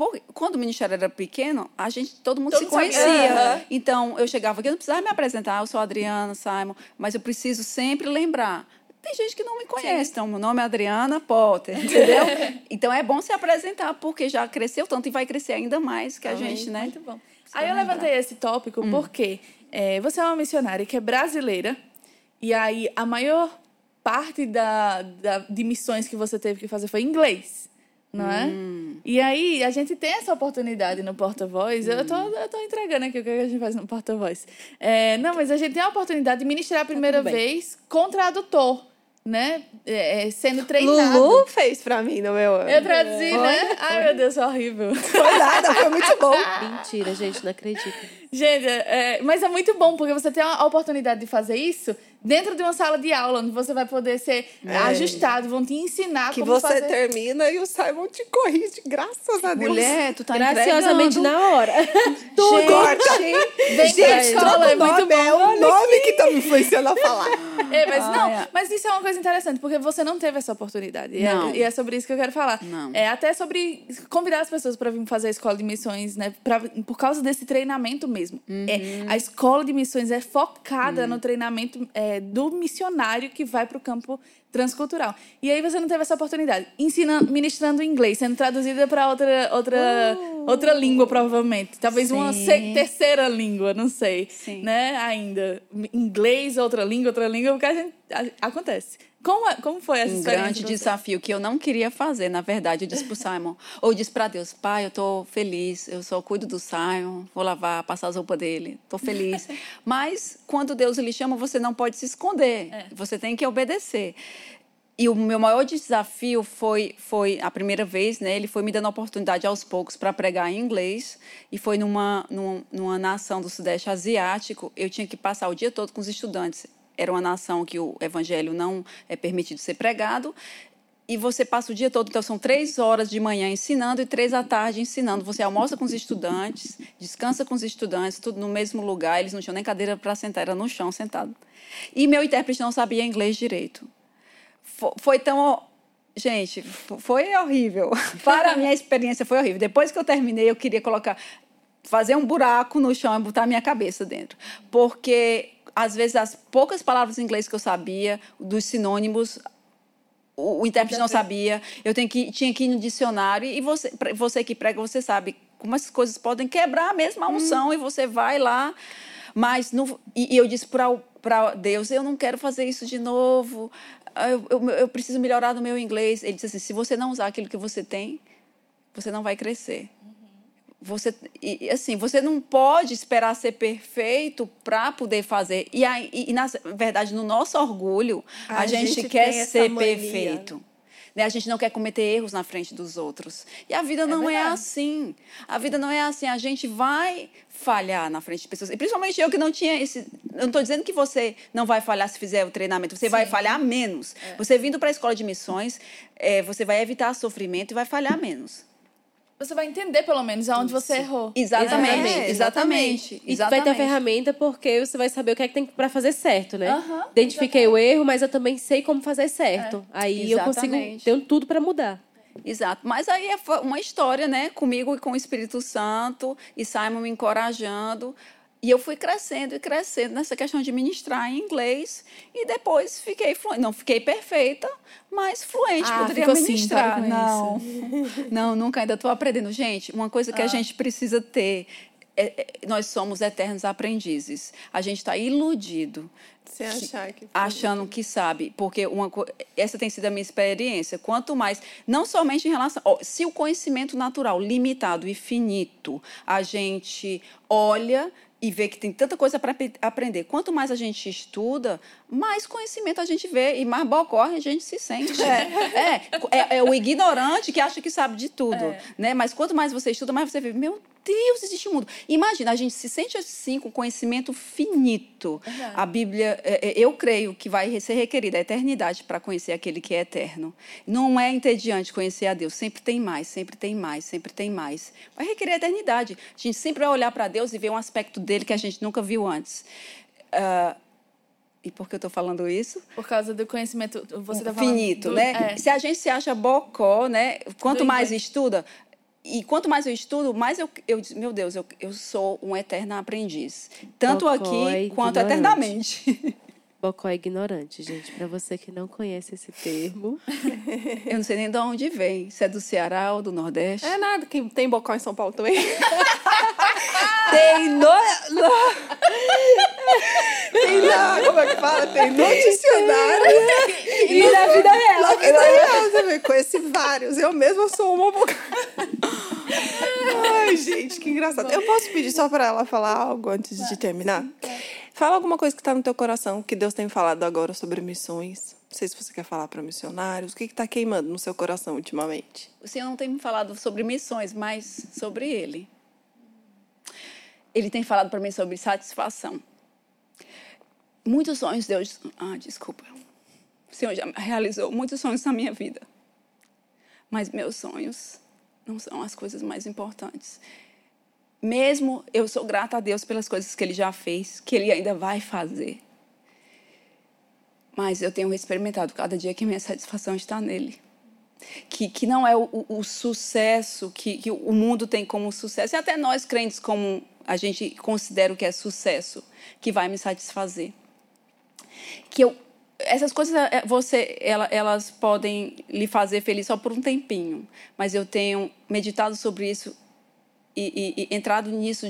Pô, quando o ministério era pequeno, a gente, todo mundo
Todo
se
sabia.
conhecia. Então, eu chegava aqui, eu não precisava me apresentar, eu sou a Adriana, Simon, mas eu preciso sempre lembrar. Tem gente que não me conhece, então meu nome é Adriana Potter, entendeu? <laughs> então é bom se apresentar, porque já cresceu tanto e vai crescer ainda mais que a gente, né?
Muito bom. Aí eu levantei esse tópico porque é, você é uma missionária que é brasileira, e aí a maior parte da, da, de missões que você teve que fazer foi em inglês, não é? E aí a gente tem essa oportunidade no porta-voz. Eu, tô, eu tô entregando aqui o que a gente faz no porta-voz. É, não, mas a gente tem a oportunidade de ministrar a primeira
tudo bem.
vez com tradutor, né? É, é, sendo treinado.
Lulu fez pra mim no meu ano.
Eu traduzi, né? Ai, meu Deus, horrível.
Foi nada, foi muito bom.
Mentira, gente, não acredito.
Gente, é, mas é muito bom, porque você tem a oportunidade de fazer isso dentro de uma sala de aula, onde você vai poder ser ajustado, vão te ensinar
Que
como
você
fazer.
termina e o Simon te corrige, graças a Deus.
Mulher, tu tá
Graciosamente
entregando.
na hora. <laughs>
Tudo. Corta.
Vem
Gente,
escola, é muito
nome é
bom.
o nome que tá me influenciando a falar. <laughs>
É, mas
Ah,
não,
é.
mas isso é uma coisa interessante, porque você não teve essa oportunidade. E é-
Não.
E, é, sobre isso que eu quero falar.
Não.
É até sobre convidar as pessoas para vir fazer a escola de missões, né? Pra, por causa desse treinamento mesmo.
Uhum.
É, a escola de missões é focada
Hum.
no treinamento é, do missionário que vai para o campo transcultural. E aí você não teve essa oportunidade. Ensinando, ministrando inglês, sendo traduzida para outra, outra, outra língua, provavelmente. Talvez uma
Uh. Sim.
se- terceira língua, não sei.
Sim.
Né? Ainda. Inglês, outra língua, outra língua, porque a gente. a- acontece. Como, é- como foi essa
um
experiência?
grande
pra você?
desafio que eu não queria fazer, na verdade. Eu disse pro Simon, <laughs> ou disse para Deus, pai, eu tô feliz, eu só cuido do Simon, vou lavar, passar as roupas dele, tô feliz. <laughs> Mas quando Deus lhe chama, você não pode se esconder, você tem que obedecer. E o meu maior desafio foi, foi a primeira vez, né? Ele foi me dando a oportunidade aos poucos para pregar em inglês. E foi numa, numa, numa nação do Sudeste Asiático. Eu tinha que passar o dia todo com os estudantes. Era uma nação que o evangelho não é permitido ser pregado. E você passa o dia todo, então são três horas de manhã ensinando e três à tarde ensinando. Você almoça com os estudantes, descansa com os estudantes, tudo no mesmo lugar. Eles não tinham nem cadeira para sentar, era no chão sentado. E meu intérprete não sabia inglês direito. Fo- Foi tão. Gente, fo- foi horrível. <laughs> Para a minha experiência, foi horrível. Depois que eu terminei, eu queria colocar. fazer um buraco no chão e botar a minha cabeça dentro. Porque, às vezes, as poucas palavras em inglês que eu sabia, dos sinônimos, o, o intérprete não sabia. Eu tenho que, tinha que ir no dicionário. E você, você que prega, você sabe como essas coisas podem quebrar mesmo a unção. E você vai lá. Mas no, e, e eu disse para Deus: eu não quero fazer isso de novo. Ah, Eu, eu, eu preciso melhorar no meu inglês. Ele disse assim: se você não usar aquilo que você tem, você não vai crescer. Você, assim, você não pode esperar ser perfeito para poder fazer. E, aí, e, na verdade, no nosso orgulho, a,
A
gente,
gente
quer ser
mania.
perfeito. Né? A gente não quer cometer erros na frente dos outros. E a vida não é assim. A vida não é assim. A gente vai falhar na frente de pessoas. E principalmente eu que não tinha esse. Eu não estou dizendo que você não vai falhar se fizer o treinamento. Você vai falhar menos. Você vindo para a escola de missões, eh, você vai evitar sofrimento e vai falhar menos.
Você vai entender, pelo menos, aonde você errou.
Exatamente,
É,
exatamente.
E vai ter a
exatamente.
ferramenta porque você vai saber o que é que tem pra fazer certo, né?
Aham,
Identifiquei o erro, mas eu também sei como fazer certo. Aí eu consigo,
Exatamente.
tenho tudo pra mudar.
Exato. Mas aí é uma história, né? Comigo e com o Espírito Santo, e Simon me encorajando. E eu fui crescendo e crescendo nessa questão de ministrar em inglês. E depois fiquei fluente. Não fiquei perfeita, mas fluente.
Ah,
poderia
ficou sim,
ministrar.
com
não. <laughs> não, nunca ainda estou aprendendo. Gente, uma coisa
Ah.
que a gente precisa ter. é- é- nós somos eternos aprendizes. A gente está iludido
Você achar que.
achando que sabe, porque uma essa tem sido a minha experiência. Quanto mais, não somente em relação, ó, se o conhecimento natural limitado e finito, a gente olha e vê que tem tanta coisa para aprender. Quanto mais a gente estuda, mais conhecimento a gente vê e mais bocó a gente se sente. É, é, é o ignorante que acha que sabe de tudo, né? Mas quanto mais você estuda, mais você vê, meu Deus, existe um mundo. Imagina, a gente se sente assim com conhecimento finito. A Bíblia, é, é, eu creio que vai ser requerida a eternidade para conhecer aquele que é eterno. Não é entediante conhecer a Deus. Sempre tem mais, sempre tem mais, sempre tem mais. Vai requerer a eternidade. A gente sempre vai olhar para Deus e ver um aspecto dele que a gente nunca viu antes. Ah, e por que eu estou falando isso?
Por causa do conhecimento. Você tá falando
finito,
do-
né?
é.
Se a gente se acha bocó, né? Quanto
Do
mais
inglês.
estuda, e quanto mais eu estudo, mais eu, eu meu Deus, eu, eu sou um eterno aprendiz. Tanto aqui quanto eternamente. <laughs>
Bocó é ignorante, gente. Pra você que não conhece esse termo.
Eu não sei nem de onde vem. Se é do Ceará ou do Nordeste.
É nada, quem tem bocó em São Paulo também. <laughs> tem no... no- Tem na... Como é que fala? Tem no dicionário.
E na vida real.
Na vida real, você vê, conheci vários. Eu mesma sou uma boca. Ai, gente, que engraçado. Eu posso pedir só pra ela falar algo antes de terminar? Fala alguma coisa que tá no teu coração, que Deus tem falado agora sobre missões. Não sei se você quer falar para missionários. O que que tá queimando no seu coração ultimamente?
O Senhor não tem me falado sobre missões, mas sobre Ele. Ele tem falado para mim sobre satisfação. Muitos sonhos Deus. Ah, desculpa. O Senhor já realizou muitos sonhos na minha vida. Mas meus sonhos não são as coisas mais importantes. Mesmo eu sou grata a Deus pelas coisas que Ele já fez, que Ele ainda vai fazer. Mas eu tenho experimentado cada dia que minha satisfação está nele que, que não é o, o- o sucesso que, que o mundo tem como sucesso, e até nós crentes como a gente considera o que é sucesso, que vai me satisfazer. Que eu, essas coisas é, você, ela- elas podem lhe fazer feliz só por um tempinho, mas eu tenho meditado sobre isso e, e- entrado nisso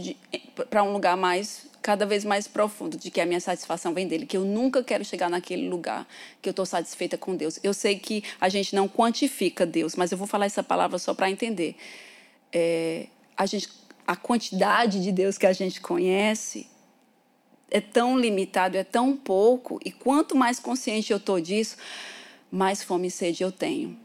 para um lugar mais cada vez mais profundo de que a minha satisfação vem dele, que eu nunca quero chegar naquele lugar que eu estou satisfeita com Deus. Eu sei que a gente não quantifica Deus, mas eu vou falar essa palavra só para entender. É, a gente, a quantidade de Deus que a gente conhece é tão limitado, é tão pouco, e quanto mais consciente eu estou disso, mais fome e sede eu tenho.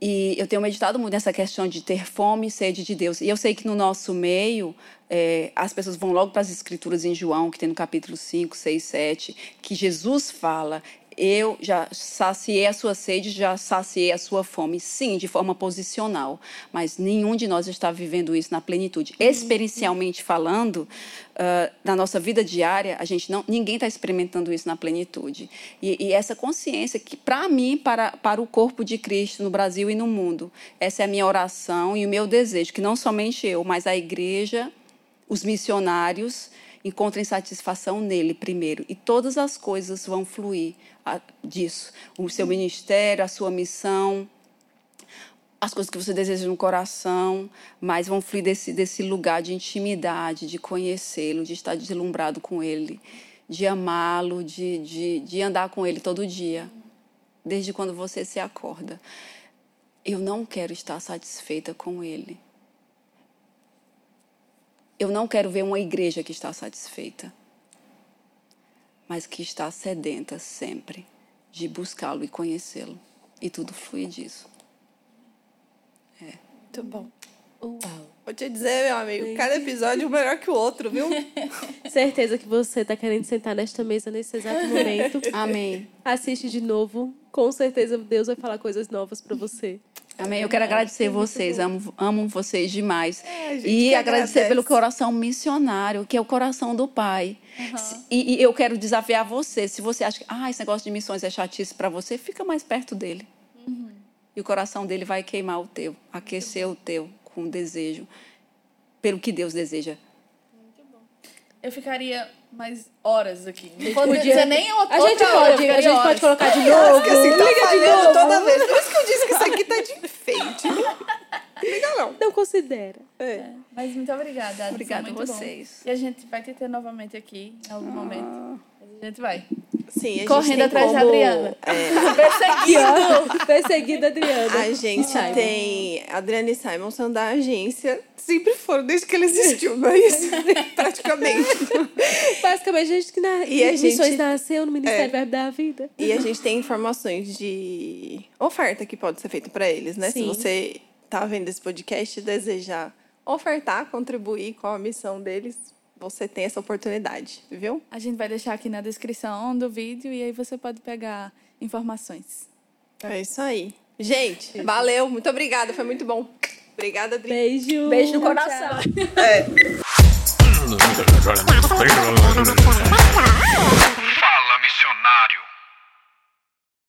E eu tenho meditado muito nessa questão de ter fome e sede de Deus. E eu sei que no nosso meio, é, as pessoas vão logo para as escrituras em João, que tem no capítulo 5, 6, 7, que Jesus fala: Eu já saciei a sua sede, já saciei a sua fome. Sim, de forma posicional. Mas nenhum de nós está vivendo isso na plenitude. Experiencialmente falando, ah, na nossa vida diária, a gente não, ninguém está experimentando isso na plenitude. E, e essa consciência que, para mim, para, para o corpo de Cristo no Brasil e no mundo, essa é a minha oração e o meu desejo, que não somente eu, mas a igreja, os missionários, encontrem satisfação nele primeiro. E todas as coisas vão fluir disso. O seu ministério, a sua missão, as coisas que você deseja no coração, mas vão fluir desse, desse lugar de intimidade, de conhecê-lo, de estar deslumbrado com ele, de amá-lo, de, de, de andar com ele todo dia, desde quando você se acorda. Eu não quero estar satisfeita com ele. Eu não quero ver uma igreja que está satisfeita, mas que está sedenta sempre de buscá-lo e conhecê-lo. E tudo flui disso.
Muito bom.
Uau.
Vou te dizer, meu amigo, cada episódio é um melhor que o outro, viu? <laughs>
Certeza que você tá querendo sentar nesta mesa nesse exato momento.
Amém.
Assiste de novo. Com certeza Deus vai falar coisas novas pra você.
Amém. Eu quero agradecer vocês, amo, amo vocês demais.
É,
e agradecer
agradece.
pelo coração missionário, que é o coração do Pai. Se- E, e eu quero desafiar você. Se você acha que ah, esse negócio de missões é chatice para você, fica mais perto dele. E o coração dele vai queimar o teu, aquecer o teu com desejo pelo que Deus deseja.
Eu ficaria mais horas aqui. Não
podia-
nem outra
A gente
outra hora, eu
pode, a gente
horas.
pode colocar de novo.
Porque assim, tá
Liga de novo.
toda vez. Por isso que eu disse que isso aqui tá de enfeite. Liga não.
Não considera.
É.
Mas muito obrigada.
Obrigada a
muito bom.
vocês.
E a gente vai te ter novamente aqui em algum momento. A gente vai.
Sim, a gente
Correndo
tem
atrás da
como-
Adriana.
É, <laughs>
Perseguindo. <laughs>
Perseguida Adriana.
a gente
Simon.
tem. Adriana e Simon são da agência. Sempre foram, desde que ele existiu, <laughs> mas praticamente.
Basicamente, a gente que na...
E a
Missões
gente-
nasceu no Ministério
É.
Verbo da Vida.
E a gente tem informações de oferta que pode ser feita para eles, né? Se
Sim.
você tá vendo esse podcast e desejar ofertar, contribuir com a missão deles, você tem essa oportunidade, viu?
A gente vai deixar aqui na descrição do vídeo e aí você pode pegar informações.
É isso aí. Gente, valeu, muito obrigada, foi muito bom. Obrigada, Adri.
Beijo.
Beijo no coração.
Tchau. <laughs>